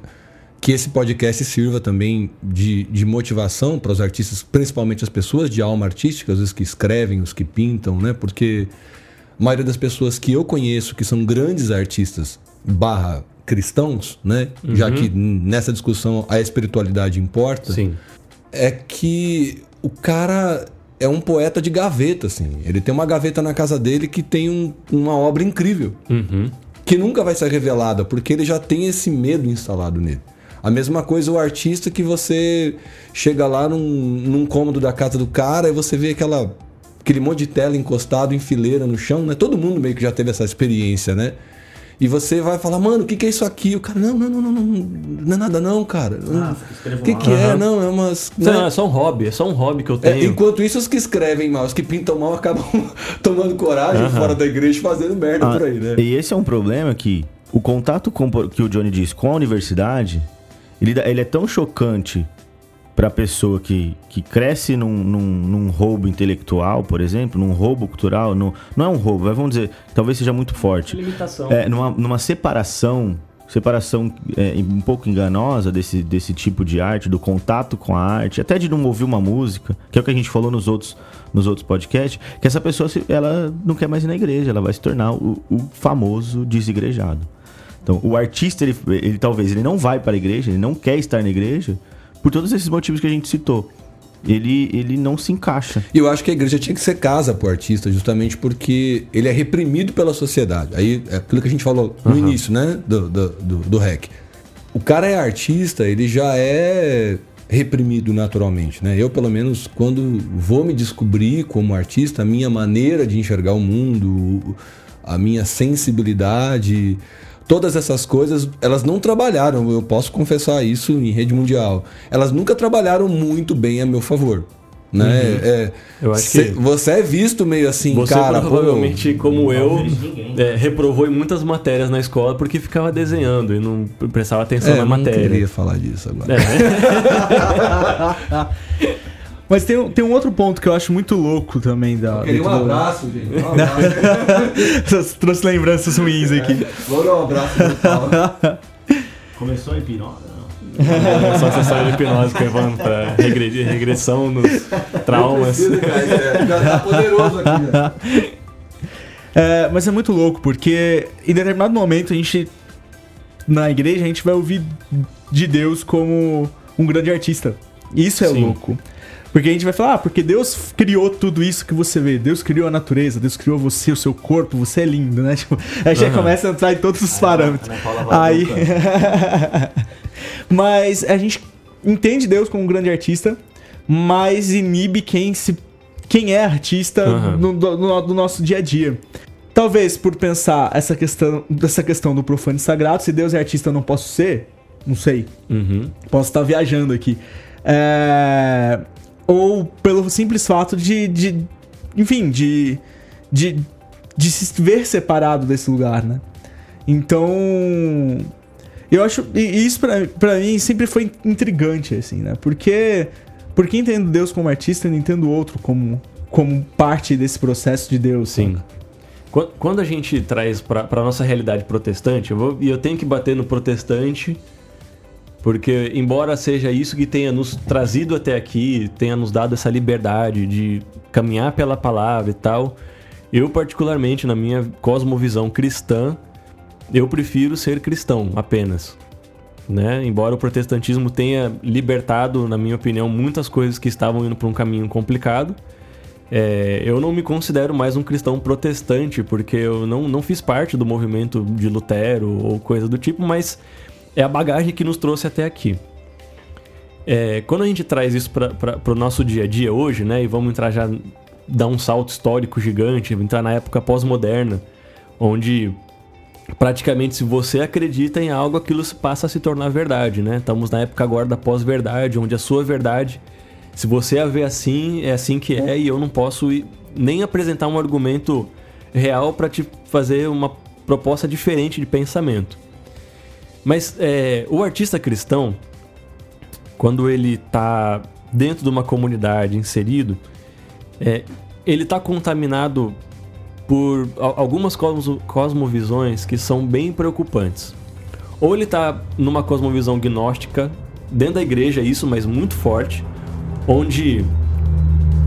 que esse podcast sirva também de, de motivação para os artistas, principalmente as pessoas de alma artística, os que escrevem, os que pintam, né? Porque a maioria das pessoas que eu conheço que são grandes artistas barra cristãos, né? Já que nessa discussão a espiritualidade importa Sim. é que o cara é um poeta de gaveta, assim. Ele tem uma gaveta na casa dele que tem um- uma obra incrível, Uhum. que nunca vai ser revelada, porque ele já tem esse medo instalado nele. A mesma coisa o artista que você chega lá num, num cômodo da casa do cara e você vê aquela, aquele monte de tela encostado em fileira no chão, né? Todo mundo meio que já teve essa experiência, né? E você vai falar, mano, o que, que é isso aqui? O cara, não, não, não, não, não, não é nada não, cara. O que, que é? Não, é umas. né? Não, é só um hobby, é só um hobby que eu É, tenho. enquanto isso, os que escrevem mal, os que pintam mal, acabam tomando coragem fora da igreja e fazendo merda Ah, por aí, né? E esse é um problema que o contato com, que o Johnny disse com a universidade, ele, dá- ele é tão chocante para a pessoa que, que cresce num, num, num roubo intelectual, por exemplo, num roubo cultural, num- não é um roubo, mas vamos dizer, talvez seja muito forte. Limitação. É, numa, numa separação, separação é, um pouco enganosa desse, desse tipo de arte, do contato com a arte, até de não ouvir uma música, que é o que a gente falou nos outros, nos outros podcasts, que essa pessoa se- ela não quer mais ir na igreja, ela vai se tornar o, o famoso desigrejado. Então, o artista, ele, ele talvez ele não vai para a igreja, ele não quer estar na igreja, por todos esses motivos que a gente citou. Ele, ele não se encaixa. E eu acho que a igreja tinha que ser casa pro artista, justamente porque ele é reprimido pela sociedade. Aí é aquilo que a gente falou no início, né? Do, do, do, do REC. O cara é artista, ele já é reprimido naturalmente, né? Eu, pelo menos, quando vou me descobrir como artista, a minha maneira de enxergar o mundo, a minha sensibilidade, todas essas coisas, elas não trabalharam, eu posso confessar isso em rede mundial. Elas nunca trabalharam muito bem a meu favor. Né? É, Uhum. Eu acho cê- que- Você é visto meio assim, Você cara. pô, provavelmente, como eu, é, reprovou em muitas matérias na escola porque ficava desenhando e não prestava atenção é, na eu não matéria. queria falar disso agora. É? Mas tem, um- tem um outro ponto que eu acho muito louco também da. Eu queria um dentro do- abraço, gente. Um abraço. Trouxe lembranças ruins aqui. Vou dar um abraço. Começou a hipnose? É só sessão de hipnose que levando pra regredir, regressão nos traumas. Não precisa, cara, é, Já tá poderoso aqui, né? É, mas é muito louco, porque em determinado momento a gente. Na igreja a gente vai ouvir de Deus como um grande artista. Isso é Sim. louco. Porque a gente vai falar, ah, porque Deus criou tudo isso que você vê. Deus criou a natureza, Deus criou você, o seu corpo, você é lindo, né? Tipo, aí já Aham. começa a entrar em todos os parâmetros. Aí. mas a gente entende Deus como um grande artista, mas inibe quem se quem é artista Aham. no, do, no- do nosso dia a dia. Talvez por pensar essa questão, dessa questão do profano e sagrado, se Deus é artista eu não posso ser, não sei. Uhum. Posso estar viajando aqui. É, Ou pelo simples fato de. de- enfim, de, de. de se ver separado desse lugar, né? Então. Eu acho. E isso pra mim sempre foi intrigante, assim, né? Porque. Porque entendo Deus como artista e não entendo o outro como como parte desse processo de Deus. Sim. Quan- Quando a gente traz para nossa realidade protestante, eu vou- eu tenho que bater no protestante, porque embora seja isso que tenha nos trazido até aqui, tenha nos dado essa liberdade de caminhar pela palavra e tal, eu particularmente na minha cosmovisão cristã, eu prefiro ser cristão apenas. Né? Embora o protestantismo tenha libertado, na minha opinião, muitas coisas que estavam indo para um caminho complicado, é, eu não me considero mais um cristão protestante, porque eu não, não fiz parte do movimento de Lutero ou coisa do tipo, mas é a bagagem que nos trouxe até aqui. É, quando a gente traz isso para o nosso dia a dia hoje, né, e vamos entrar já, dar um salto histórico gigante, entrar na época pós-moderna, onde praticamente se você acredita em algo, aquilo passa a se tornar verdade, né? Estamos na época agora da pós-verdade, onde a sua verdade se você a vê assim, é assim que é, e eu não posso nem apresentar um argumento real para te fazer uma proposta diferente de pensamento. Mas é, o artista cristão, quando ele está dentro de uma comunidade inserido, é, ele está contaminado por al- algumas cosmo- cosmovisões que são bem preocupantes. Ou ele está numa cosmovisão gnóstica, dentro da igreja, isso, mas muito forte, onde.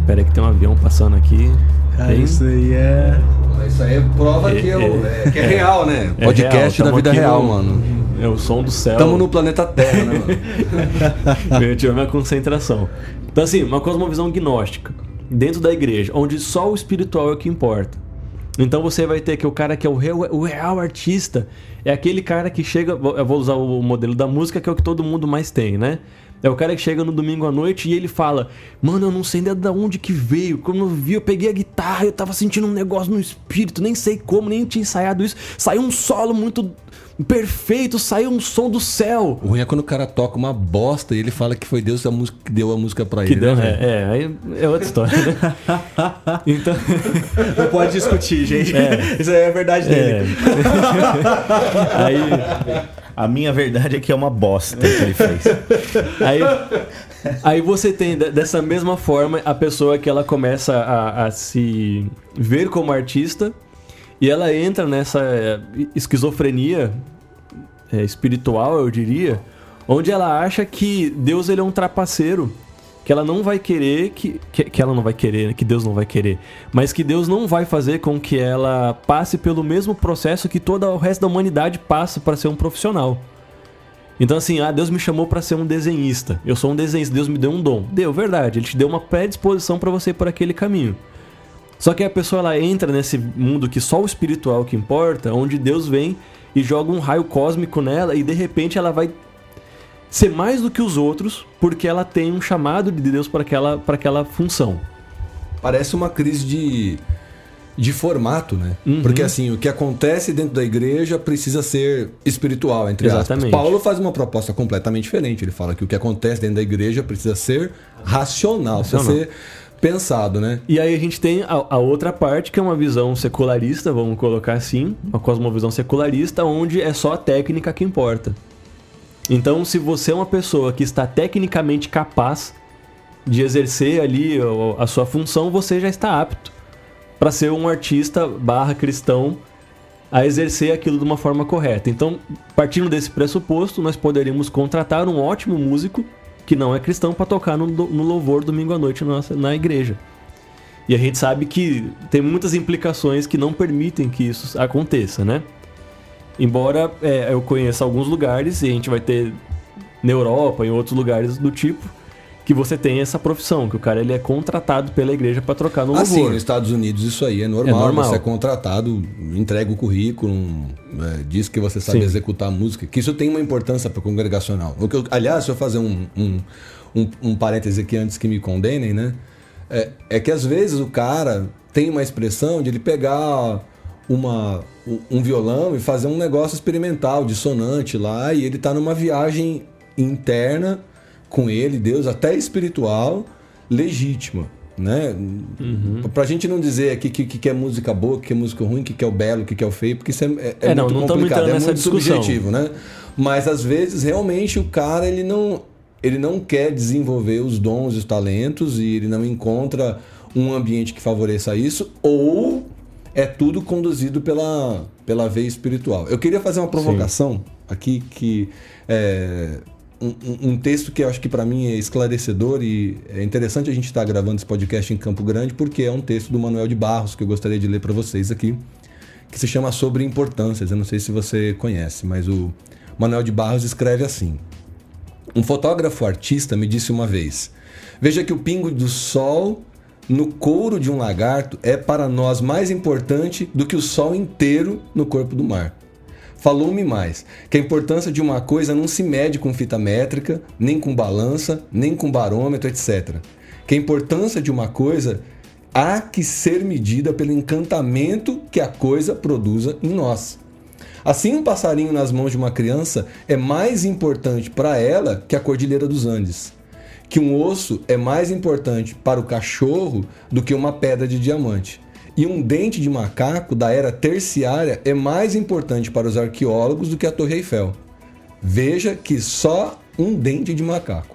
Pera aí que tem um avião passando aqui. Bem- isso aí é. Isso aí prova É- que, é, o- é- é- que é real, né? É Podcast real, da tamo vida real, no- mano. É o som do céu. Estamos no planeta Terra, né, mano? Eu tive a minha concentração. Então, assim, uma cosmovisão gnóstica dentro da igreja, onde só o espiritual é o que importa. Então você vai ter que o cara que é o real, o real artista é aquele cara que chega. Eu vou usar o modelo da música, que é o que todo mundo mais tem, né? É o cara que chega no domingo à noite e ele fala: Mano, eu não sei nem de onde que veio. Quando eu vi, eu peguei a guitarra, eu tava sentindo um negócio no espírito, nem sei como, nem tinha ensaiado isso. Saiu um solo muito perfeito, saiu um som do céu. O ruim é quando o cara toca uma bosta e ele fala que foi Deus a música, que deu a música pra Que ele. deu, né, é, é, aí é outra história, né? Então. Não pode discutir, gente. É. Isso aí é a verdade É. dele. aí, A minha verdade é que é uma bosta que ele fez. aí, aí você tem, de- dessa mesma forma, a pessoa que ela começa a, a se ver como artista e ela entra nessa é, esquizofrenia é, espiritual, eu diria, onde ela acha que Deus ele é um trapaceiro. Que ela não vai querer, que, que, que ela não vai querer, né? que Deus não vai querer, mas que Deus não vai fazer com que ela passe pelo mesmo processo que todo o resto da humanidade passa para ser um profissional. Então assim, ah, Deus me chamou para ser um desenhista. Eu sou um desenhista, Deus me deu um dom. Deu, verdade, ele te deu uma predisposição para você ir por aquele caminho. Só que a pessoa ela entra nesse mundo que só o espiritual que importa, onde Deus vem e joga um raio cósmico nela e de repente ela vai ser mais do que os outros porque ela tem um chamado de Deus para aquela, para aquela função. Parece uma crise de, de formato, né? Uhum. Porque assim, o que acontece dentro da igreja precisa ser espiritual, entre Exatamente. aspas. Paulo faz uma proposta completamente diferente. Ele fala que o que acontece dentro da igreja precisa ser racional, precisa Racional. ser pensado, né? E aí a gente tem a, a outra parte, que é uma visão secularista, vamos colocar assim, uma cosmovisão secularista, onde é só a técnica que importa. Então, se você é uma pessoa que está tecnicamente capaz de exercer ali a sua função, você já está apto para ser um artista barra cristão a exercer aquilo de uma forma correta. Então, partindo desse pressuposto, nós poderíamos contratar um ótimo músico que não é cristão para tocar no, louvor domingo à noite na igreja. E a gente sabe que tem muitas implicações que não permitem que isso aconteça, né? Embora é, eu conheça alguns lugares, e a gente vai ter na Europa, em outros lugares do tipo, que você tem essa profissão, que o cara ele é contratado pela igreja para trocar no Assim, louvor. nos Estados Unidos isso aí é normal. É normal. Você é contratado, entrega o currículo, é, diz que você sabe Sim. executar música, que isso tem uma importância para o congregacional. O que eu- aliás, se eu fazer um, um, um, um parêntese aqui antes que me condenem, né? É, é que às vezes o cara tem uma expressão de ele pegar uma, um- violão e fazer um negócio experimental, dissonante lá, e ele tá numa viagem interna com ele, Deus, até espiritual, legítima, né? Pra gente não dizer aqui que, que, que é música boa, que é música ruim, que, que é o belo, que, que é o feio, porque isso é, é, é É, não, muito não complicado, é muito discussão. subjetivo, né? Mas às vezes realmente o cara ele não ele não quer desenvolver os dons e os talentos e ele não encontra um ambiente que favoreça isso, ou é tudo conduzido pela, pela veia espiritual. Eu queria fazer uma provocação aqui que é um, um- texto que eu acho que para mim é esclarecedor e é interessante a gente estar gravando esse podcast em Campo Grande porque é um texto do Manuel de Barros que eu gostaria de ler para vocês aqui, que se chama Sobre Importâncias. Eu não sei se você conhece, mas o Manuel de Barros escreve assim: Um fotógrafo artista me disse uma vez: Veja que o pingo do sol no couro de um lagarto é para nós mais importante do que o sol inteiro no corpo do mar. Falou-me mais que a importância de uma coisa não se mede com fita métrica, nem com balança, nem com barômetro, etc. Que a importância de uma coisa há que ser medida pelo encantamento que a coisa produza em nós. Assim, um passarinho nas mãos de uma criança é mais importante para ela que a Cordilheira dos Andes. Que um osso é mais importante para o cachorro do que uma pedra de diamante. E um dente de macaco da era terciária é mais importante para os arqueólogos do que a Torre Eiffel. Veja que só um dente de macaco.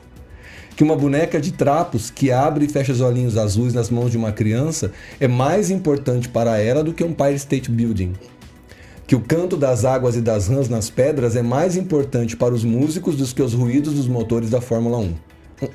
Que uma boneca de trapos que abre e fecha os olhinhos azuis nas mãos de uma criança é mais importante para ela do que um Empire State Building que o canto das águas e das rãs nas pedras é mais importante para os músicos do que os ruídos dos motores da Fórmula 1.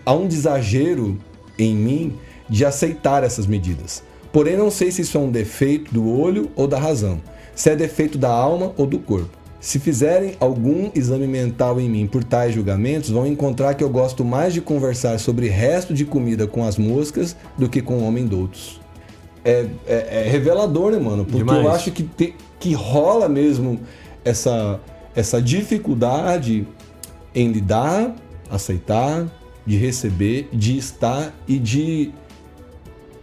Há um exagero em mim de aceitar essas medidas. Porém, não sei se isso é um defeito do olho ou da razão, se é defeito da alma ou do corpo. Se fizerem algum exame mental em mim por tais julgamentos, vão encontrar que eu gosto mais de conversar sobre resto de comida com as moscas do que com homem doutos é, é- é revelador, né, mano? Porque Demais. eu acho que, te- que rola mesmo essa, essa dificuldade em lidar, aceitar, de receber, de estar e de,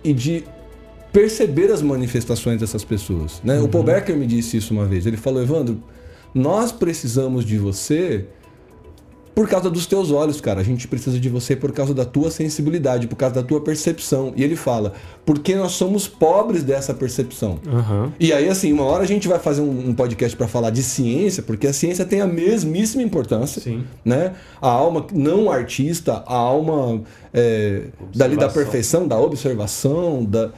e de perceber as manifestações dessas pessoas. Né? O Paul Becker me disse isso uma vez. Ele falou, Evandro, nós precisamos de você por causa dos teus olhos, cara. A gente precisa de você por causa da tua sensibilidade, por causa da tua percepção. E ele fala, porque nós somos pobres dessa percepção. Aham. E aí, assim, uma hora a gente vai fazer um, um podcast para falar de ciência, porque a ciência tem a mesmíssima importância. Sim. Né? A alma não artista, a alma é, dali da perfeição, da observação, da,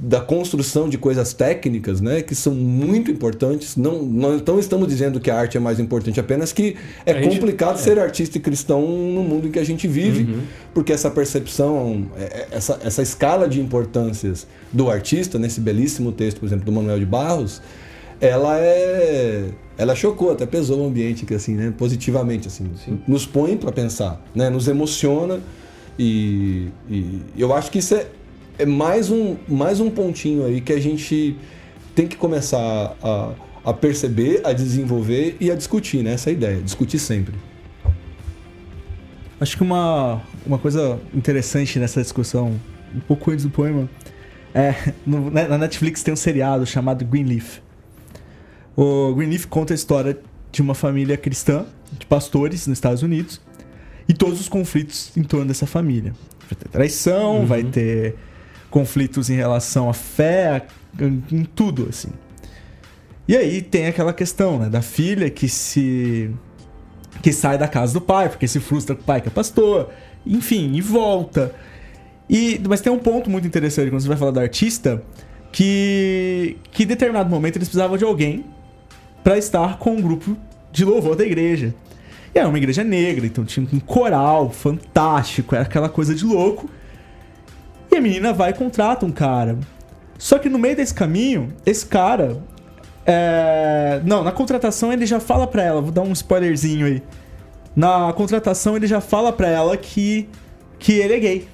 da construção de coisas técnicas, né? Que são muito importantes. Não, não estamos dizendo que a arte é mais importante, apenas que é A gente- complicado ser artista e cristão no mundo em que a gente vive, Uhum. porque essa percepção, é- é- essa, essa escala de importâncias do artista, nesse belíssimo texto, por exemplo, do Manuel de Barros, ela é. Ela chocou, até pesou o ambiente, que assim, né? Positivamente, assim. Nos põe para pensar, né? Nos emociona. E, e eu acho que isso é, é mais, um, mais um pontinho aí que a gente tem que começar a, a perceber, a desenvolver e a discutir, né? Essa é a ideia, discutir sempre. Acho que uma, uma coisa interessante nessa discussão, um pouco antes do poema, é no- na na Netflix tem um seriado chamado Greenleaf. O Greenleaf conta a história de uma família cristã, de pastores nos Estados Unidos, e todos os conflitos em torno dessa família. Vai ter traição, vai ter conflitos em relação à fé, em, tudo, assim. E aí tem aquela questão, né, da filha que se que sai da casa do pai, porque se frustra com o pai que é pastor, enfim, e volta. E, mas tem um ponto muito interessante quando você vai falar do artista, que, que em determinado momento eles precisavam de alguém para estar com um grupo de louvor da igreja. E era uma igreja negra, então tinha um coral fantástico, era aquela coisa de louco. E a menina vai e contrata um cara. Só que no meio desse caminho, esse cara. é, Não, na contratação ele já fala pra ela, vou dar um spoilerzinho aí. Na contratação ele já fala pra ela que, que ele é gay.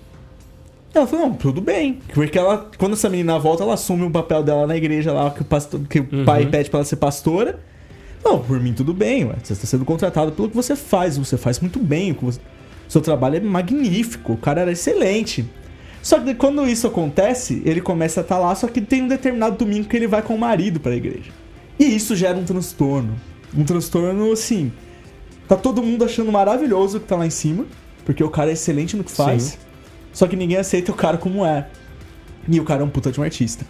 Ela falou, não, tudo bem. Porque ela, quando essa menina volta, ela assume um papel dela na igreja lá, que o, pastor, que o pai pede pra ela ser pastora. Não, por mim tudo bem, ué. Você está sendo contratado pelo que você faz. Você faz muito bem. o você- Seu trabalho é magnífico. O cara era excelente. Só que quando isso acontece, ele começa a estar lá, só que tem um determinado domingo que ele vai com o marido pra igreja. E isso gera um transtorno. Um transtorno, assim. Tá todo mundo achando maravilhoso o que tá lá em cima, porque o cara é excelente no que faz. Sim. Só que ninguém aceita o cara como é. E o cara é um puta de um artista.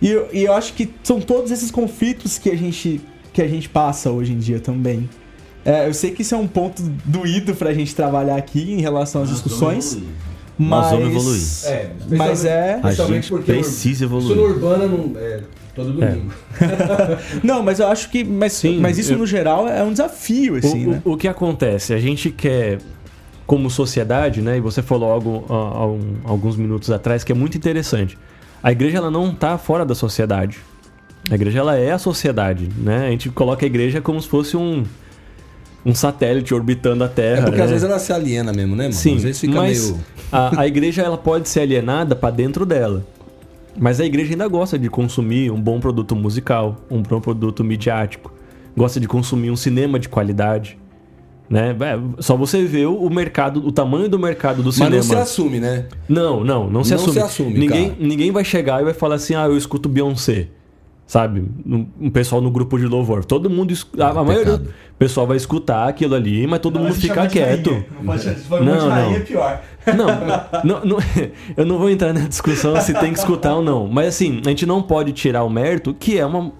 E eu, e eu acho que são todos esses conflitos que a gente, que a gente passa hoje em dia também. É, eu sei que isso é um ponto doído pra gente trabalhar aqui em relação às discussões. Nós vamos evoluir. É, Mas é- A gente porque precisa Isso no evoluir. Urbana não. É, todo domingo. Não, mas eu acho que. Mas, Sim, mas isso eu- no geral é um desafio, O- assim, o, né? o que acontece? A gente quer, como sociedade, né? E você falou algo um- alguns minutos atrás que é muito interessante. A igreja ela não está fora da sociedade. A igreja ela é a sociedade, né? A gente coloca a igreja como se fosse um um satélite orbitando a Terra. É porque né? às vezes ela se aliena mesmo, né, mano? Sim, às vezes fica mas meio. a, a igreja ela pode ser alienada para dentro dela. Mas a igreja ainda gosta de consumir um bom produto musical, um bom produto midiático, gosta de consumir um cinema de qualidade. Né? É, Só você vê o mercado, o tamanho do mercado do Mas cinema. não se assume, né? Não, não, não se Não assume. se assume, ninguém, cara. ninguém vai chegar e vai falar assim: ah, eu escuto Beyoncé. Sabe? Um, um pessoal no grupo de louvor. Todo mundo. esc- A, a É, maioria do pessoal vai escutar aquilo ali, mas todo mundo fica quieto. Não pode se for Não, muito rainha, não. é pior. Não, não, não- eu não vou entrar na discussão se tem que escutar ou não. Mas assim, a gente não pode tirar o mérito que é uma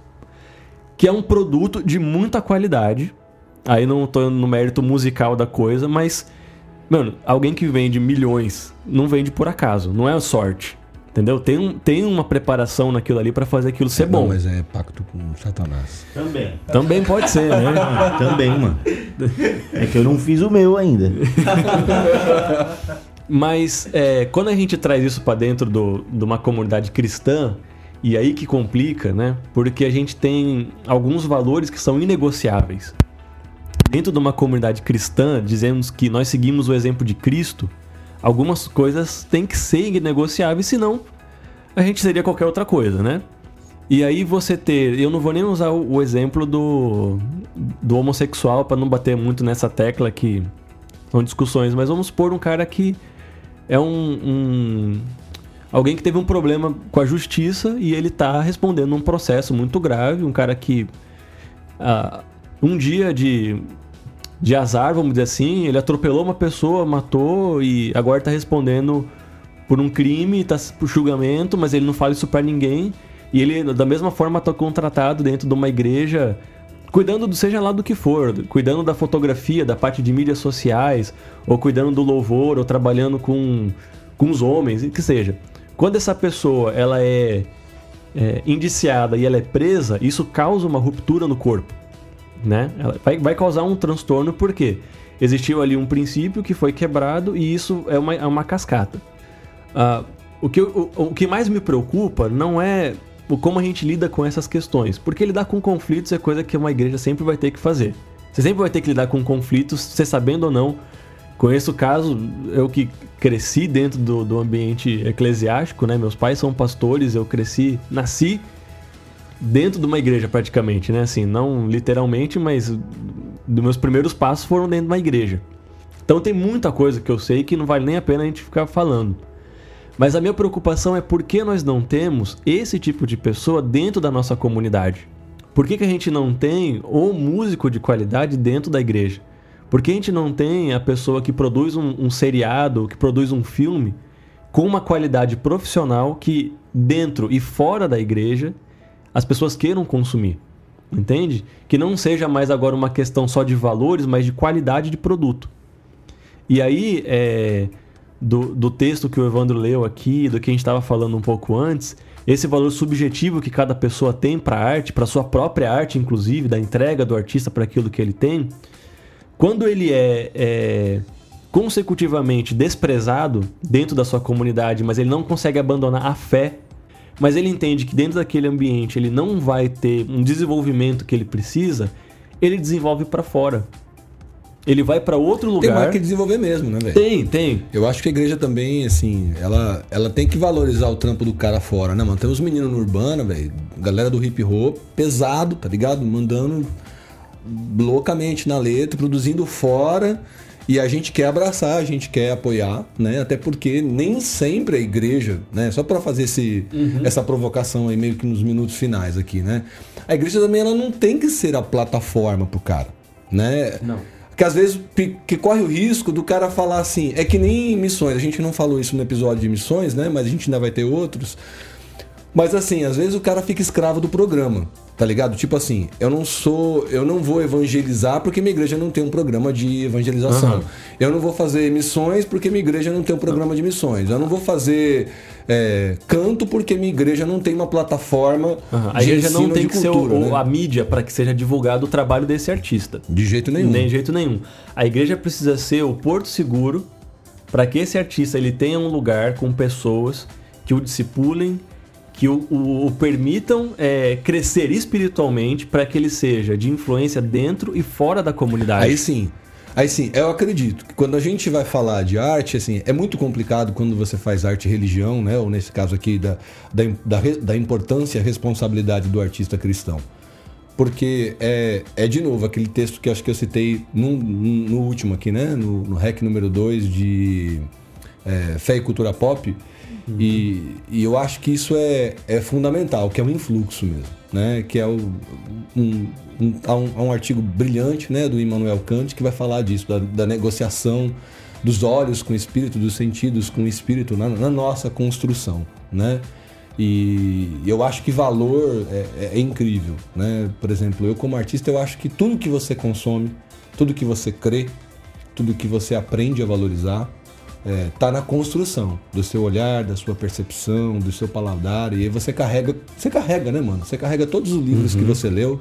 que é um produto de muita qualidade. Aí não tô no mérito musical da coisa, mas mano, alguém que vende milhões não vende por acaso, não é sorte. Entendeu? Tem, um, tem uma preparação naquilo ali pra fazer aquilo ser Não, bom. mas é pacto com Satanás. Também. Também pode ser, né? Também, mano. É que eu não fiz o meu ainda. Mas é, quando a gente traz isso para dentro do, de uma comunidade cristã, e aí que complica, né? Porque a gente tem alguns valores que são inegociáveis. Dentro de uma comunidade cristã, dizemos que nós seguimos o exemplo de Cristo, algumas coisas têm que ser inegociáveis, senão a gente seria qualquer outra coisa, né? E aí você ter, eu não vou nem usar o, o exemplo do, do homossexual para não bater muito nessa tecla que são discussões, mas vamos supor um cara que é um, um- alguém que teve um problema com a justiça e ele tá respondendo um processo muito grave, um cara que ah, um dia de de azar, vamos dizer assim, ele atropelou uma pessoa, matou e agora tá respondendo por um crime, tá por julgamento, mas ele não fala isso pra ninguém. E ele, da mesma forma, tá contratado dentro de uma igreja, cuidando do seja lá do que for, cuidando da fotografia, da parte de mídias sociais, ou cuidando do louvor, ou trabalhando com, com os homens, que seja. Quando essa pessoa ela é, é indiciada e ela é presa, isso causa uma ruptura no corpo né? Ela vai, vai causar um transtorno porque existiu ali um princípio que foi quebrado e isso é uma, é uma cascata. Ah, o, que, o, o que mais me preocupa não é o como a gente lida com essas questões, porque lidar com conflitos é coisa que uma igreja sempre vai ter que fazer. Você sempre vai ter que lidar com conflitos, você sabendo ou não. Conheço o caso, eu que cresci dentro do, do ambiente eclesiástico, né? Meus pais são pastores, eu cresci, nasci dentro de uma igreja praticamente, né? Assim, não literalmente, mas dos meus primeiros passos foram dentro de uma igreja. Então tem muita coisa que eu sei que não vale nem a pena a gente ficar falando. Mas a minha preocupação é por que nós não temos esse tipo de pessoa dentro da nossa comunidade? Por que, que a gente não tem o músico de qualidade dentro da igreja? Por que a gente não tem a pessoa que produz um, um seriado, que produz um filme com uma qualidade profissional que dentro e fora da igreja as pessoas queiram consumir? Entende? Que não seja mais agora uma questão só de valores, mas de qualidade de produto. E aí, é, do, do texto que o Evandro leu aqui, do que a gente estava falando um pouco antes, esse valor subjetivo que cada pessoa tem para a arte, para sua própria arte, inclusive, da entrega do artista para aquilo que ele tem, quando ele é, é consecutivamente desprezado dentro da sua comunidade, mas ele não consegue abandonar a fé, mas ele entende que dentro daquele ambiente ele não vai ter um desenvolvimento que ele precisa, ele desenvolve para fora. Ele vai para outro Tem lugar. mais que desenvolver mesmo, né, velho? Tem, tem. Eu acho que a igreja também, assim, ela, ela tem que valorizar o trampo do cara fora, né, mano? Tem uns meninos no Urbana, velho, galera do hip hop, pesado, tá ligado? Mandando loucamente na letra, produzindo fora. E a gente quer abraçar, a gente quer apoiar, né? Até porque nem sempre a igreja, né? Só para fazer esse, essa provocação aí meio que nos minutos finais aqui, né? A igreja também ela não tem que ser a plataforma pro cara, né? Não. Que às vezes que corre o risco do cara falar assim, é que nem missões, a gente não falou isso no episódio de missões, né? Mas a gente ainda vai ter outros. Mas assim, às vezes o cara fica escravo do programa. Tá ligado? Tipo assim, eu não sou. Eu não vou evangelizar porque minha igreja não tem um programa de evangelização. Aham. Eu não vou fazer missões porque minha igreja não tem um programa de missões. Eu não vou fazer é, canto porque minha igreja não tem uma plataforma Aham. A igreja não tem que ser o- cultura, né? a mídia para que seja divulgado o trabalho desse artista. De jeito nenhum. Nem jeito nenhum. A igreja precisa ser o porto seguro para que esse artista ele tenha um lugar com pessoas que o discipulem, que o, o- o permitam é, crescer espiritualmente para que ele seja de influência dentro e fora da comunidade. Aí sim. Aí sim, eu acredito que quando a gente vai falar de arte, assim, é muito complicado quando você faz arte e religião, né? Ou nesse caso aqui, da, da, da, da importância e responsabilidade do artista cristão. Porque é, é, de novo, aquele texto que acho que eu citei no, no último aqui, né? No, no REC número 2 de é, Fé e Cultura Pop. E, e eu acho que isso é, é fundamental, que é um influxo mesmo, né? Que é o, um, um, há um, há um artigo brilhante né, do Immanuel Kant que vai falar disso, da, da negociação dos olhos com o espírito, dos sentidos com o espírito na, na nossa construção, né? E eu acho que valor é, é- é incrível, né? Por exemplo, eu como artista, eu acho que tudo que você consome, tudo que você crê, tudo que você aprende a valorizar, está na construção do seu olhar, da sua percepção, do seu paladar. E aí você carrega, você carrega, né, mano? Você carrega todos os livros que você leu,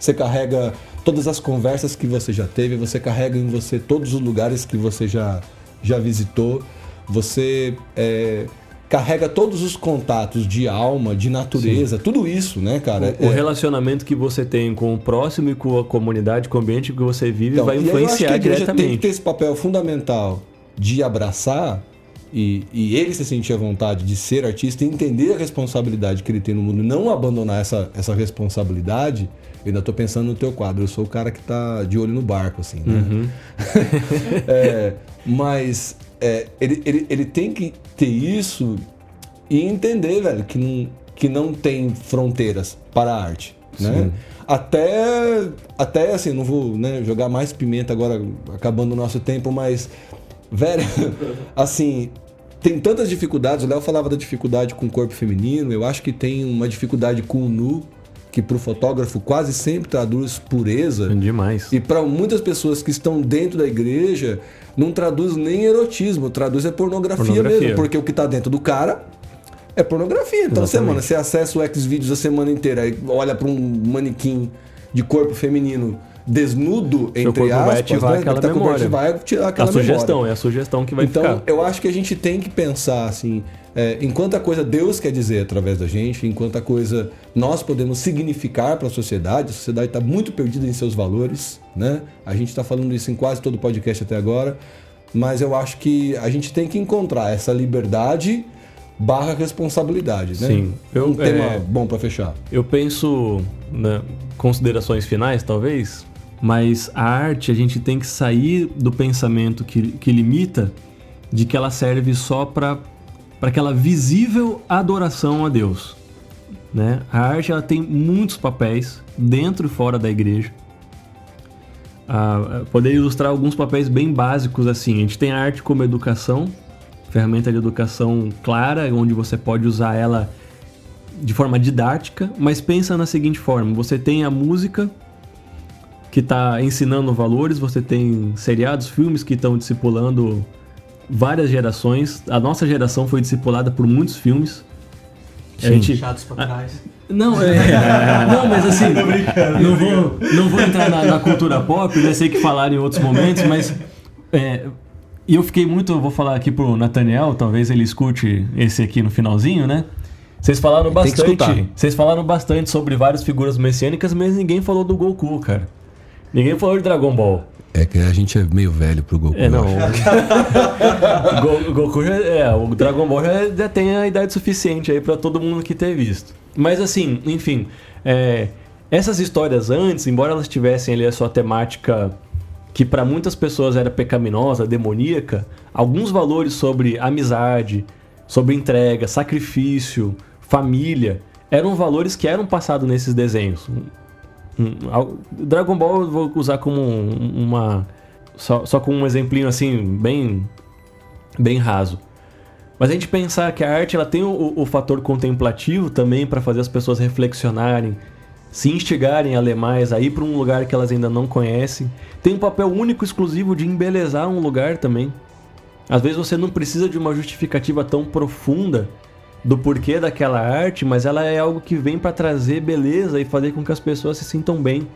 você carrega todas as conversas que você já teve, você carrega em você todos os lugares que você já, já visitou, você é, carrega todos os contatos de alma, de natureza, tudo isso, né, cara? O É- relacionamento que você tem com o próximo e com a comunidade, com o ambiente que você vive, Então, vai aí eu acho que influenciar a igreja tem que diretamente. ter esse papel fundamental de abraçar e, e ele se sentir à vontade de ser artista e entender a responsabilidade que ele tem no mundo e não abandonar essa, essa responsabilidade. Eu ainda tô pensando no teu quadro, eu sou o cara que tá de olho no barco, assim, né? Uhum. É, mas é, ele, ele, ele tem que ter isso e entender, velho, que não, que não tem fronteiras para a arte, né? Até, até assim, não vou né, jogar mais pimenta agora, acabando o nosso tempo, mas, velho, assim, tem tantas dificuldades. O Léo falava da dificuldade com o corpo feminino, eu acho que tem uma dificuldade com o nu, que pro fotógrafo quase sempre traduz pureza. Demais. E para muitas pessoas que estão dentro da igreja, não traduz nem erotismo, traduz é pornografia, Pornografia. mesmo, porque o que tá dentro do cara é pornografia. Então, Exatamente. semana, você acessa o Xvideos a semana inteira e olha para um manequim de corpo feminino desnudo, entre corpo vai aspas, ativar né? aquela que tá memória. vai tirar aquela a sugestão, memória. é a sugestão que vai então, ficar. eu acho que a gente tem que pensar assim, é, enquanto a coisa Deus quer dizer através da gente, enquanto a coisa nós podemos significar para a sociedade, a sociedade está muito perdida em seus valores, né? A gente está falando isso em quase todo podcast até agora, mas eu acho que a gente tem que encontrar essa liberdade barra responsabilidade, né? Sim. Eu- um tema é- bom para fechar. Eu penso, né, considerações finais, talvez, mas a arte, a gente tem que sair do pensamento que, que limita de que ela serve só para aquela visível adoração a Deus. Né? A arte ela tem muitos papéis dentro e fora da igreja. Ah, poder ilustrar alguns papéis bem básicos assim. A gente tem a arte como educação, ferramenta de educação clara, onde você pode usar ela de forma didática, mas pensa na seguinte forma: você tem a música que está ensinando valores, você tem seriados, filmes que estão discipulando várias gerações. A nossa geração foi discipulada por muitos filmes. A gente, Chatos pra trás. não, é, não, mas assim, não vou, não vou entrar na, na cultura pop, já sei que falaram em outros momentos, mas é, e eu fiquei muito, eu vou falar aqui pro Nathaniel, talvez ele escute esse aqui no finalzinho, né? Vocês falaram bastante, vocês falaram bastante sobre várias figuras messiânicas, mas ninguém falou do Goku, cara. Ninguém falou de Dragon Ball. É que a gente é meio velho pro Goku. É, não. O Goku já, é, o Dragon Ball já, já tem a idade suficiente aí pra todo mundo que ter visto. Mas assim, enfim, é, essas histórias antes, embora elas tivessem ali a sua temática que pra muitas pessoas era pecaminosa, demoníaca, alguns valores sobre amizade, sobre entrega, sacrifício, família, eram valores que eram passados nesses desenhos. Um, al- Dragon Ball eu vou usar como um- uma. Só, só com um exemplinho assim, bem. bem raso. Mas a gente pensar que a arte ela tem o, o fator contemplativo também para fazer as pessoas reflexionarem se instigarem a ler mais, a ir para um lugar que elas ainda não conhecem. Tem um papel único, exclusivo de embelezar um lugar também. Às vezes você não precisa de uma justificativa tão profunda do porquê daquela arte, mas ela é algo que vem para trazer beleza e fazer com que as pessoas se sintam bem.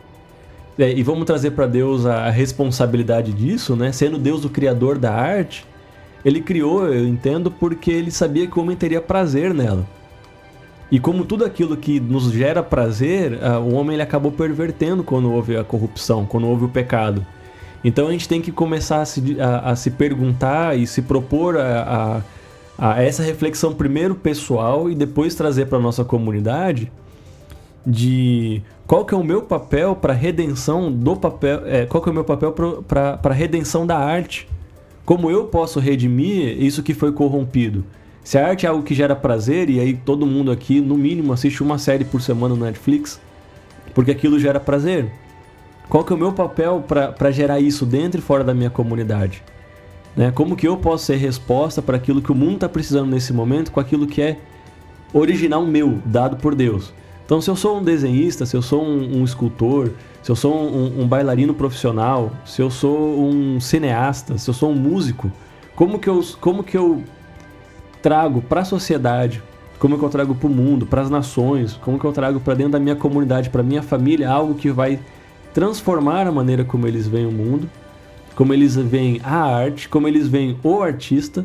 É, e vamos trazer para Deus a responsabilidade disso, né? Sendo Deus o criador da arte, ele criou, eu entendo, porque ele sabia que o homem teria prazer nela. E como tudo aquilo que nos gera prazer, o homem ele acabou pervertendo quando houve a corrupção, quando houve o pecado. Então a gente tem que começar a se, a, a se perguntar e se propor a, a, a, essa reflexão primeiro pessoal e depois trazer para nossa comunidade de qual que é o meu papel para redenção do papel, é, qual que é o meu papel para redenção da arte? Como eu posso redimir isso que foi corrompido? Se a arte é algo que gera prazer, e aí todo mundo aqui, no mínimo, assiste uma série por semana no Netflix, porque aquilo gera prazer. Qual que é o meu papel para gerar isso dentro e fora da minha comunidade? Né? Como que eu posso ser resposta para aquilo que o mundo está precisando nesse momento com aquilo que é original meu, dado por Deus? Então, se eu sou um desenhista, se eu sou um, um escultor, se eu sou um, um, bailarino profissional, se eu sou um cineasta, se eu sou um músico, como que eu, como que eu trago para a sociedade, como que eu trago para o mundo, para as nações, como que eu trago para dentro da minha comunidade, para minha família, algo que vai transformar a maneira como eles veem o mundo, como eles veem a arte, como eles veem o artista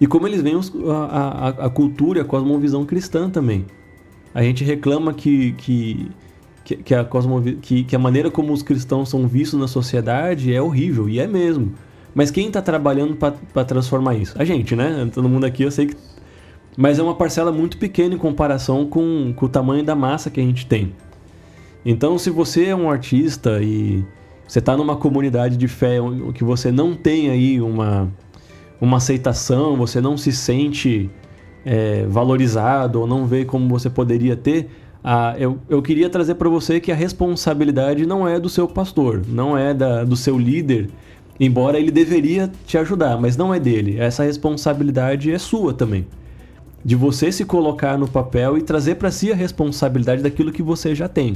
e como eles veem a, a, a cultura, a cosmovisão cristã também. A gente reclama que, que, que, a, cosmovi que, que a maneira como os cristãos são vistos na sociedade é horrível, e é mesmo. Mas quem está trabalhando para transformar isso? A gente, né? Todo mundo aqui eu sei que. Mas é uma parcela muito pequena em comparação com, com o tamanho da massa que a gente tem. Então, se você é um artista e você está numa comunidade de fé que você não tem aí uma, uma aceitação, você não se sente é, valorizado ou não vê como você poderia ter, eu, eu queria trazer para você que a responsabilidade não é do seu pastor, não é da, do seu líder Embora ele deveria te ajudar, mas não é dele. Essa responsabilidade é sua também. De você se colocar no papel e trazer para si a responsabilidade daquilo que você já tem.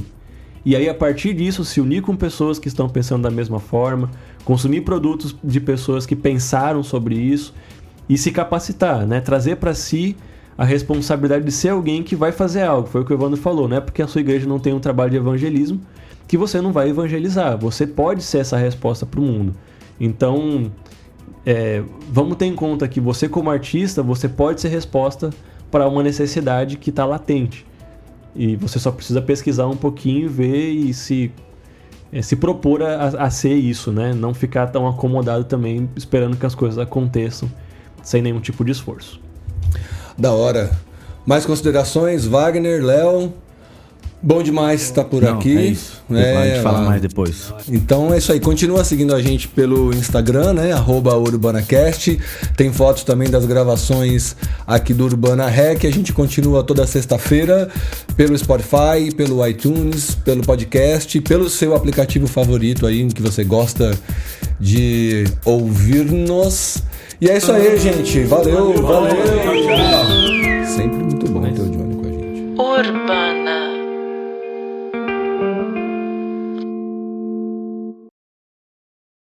E aí, a partir disso, se unir com pessoas que estão pensando da mesma forma, consumir produtos de pessoas que pensaram sobre isso e se capacitar, né? Trazer para si a responsabilidade de ser alguém que vai fazer algo. Foi o que o Evandro falou, não é porque a sua igreja não tem um trabalho de evangelismo que você não vai evangelizar. Você pode ser essa resposta para o mundo. Então, é, vamos ter em conta que você, como artista, você pode ser resposta para uma necessidade que está latente. E você só precisa pesquisar um pouquinho, ver e se, é, se propor a, a, ser isso, né? Não ficar tão acomodado também esperando que as coisas aconteçam sem nenhum tipo de esforço. Da hora. Mais considerações, Wagner, Léo? Bom demais estar por Não, aqui. É isso. É, a gente fala mais depois. Então é isso aí. Continua seguindo a gente pelo Instagram, né? Arroba UrbanaCast. Tem fotos também das gravações aqui do Urbana Rec. A gente continua toda sexta-feira pelo Spotify, pelo iTunes, pelo podcast, pelo seu aplicativo favorito aí que você gosta de ouvir-nos. E é isso aí, gente. Valeu, valeu. valeu. Sempre muito bom ter o Johnny com a gente. Urbana.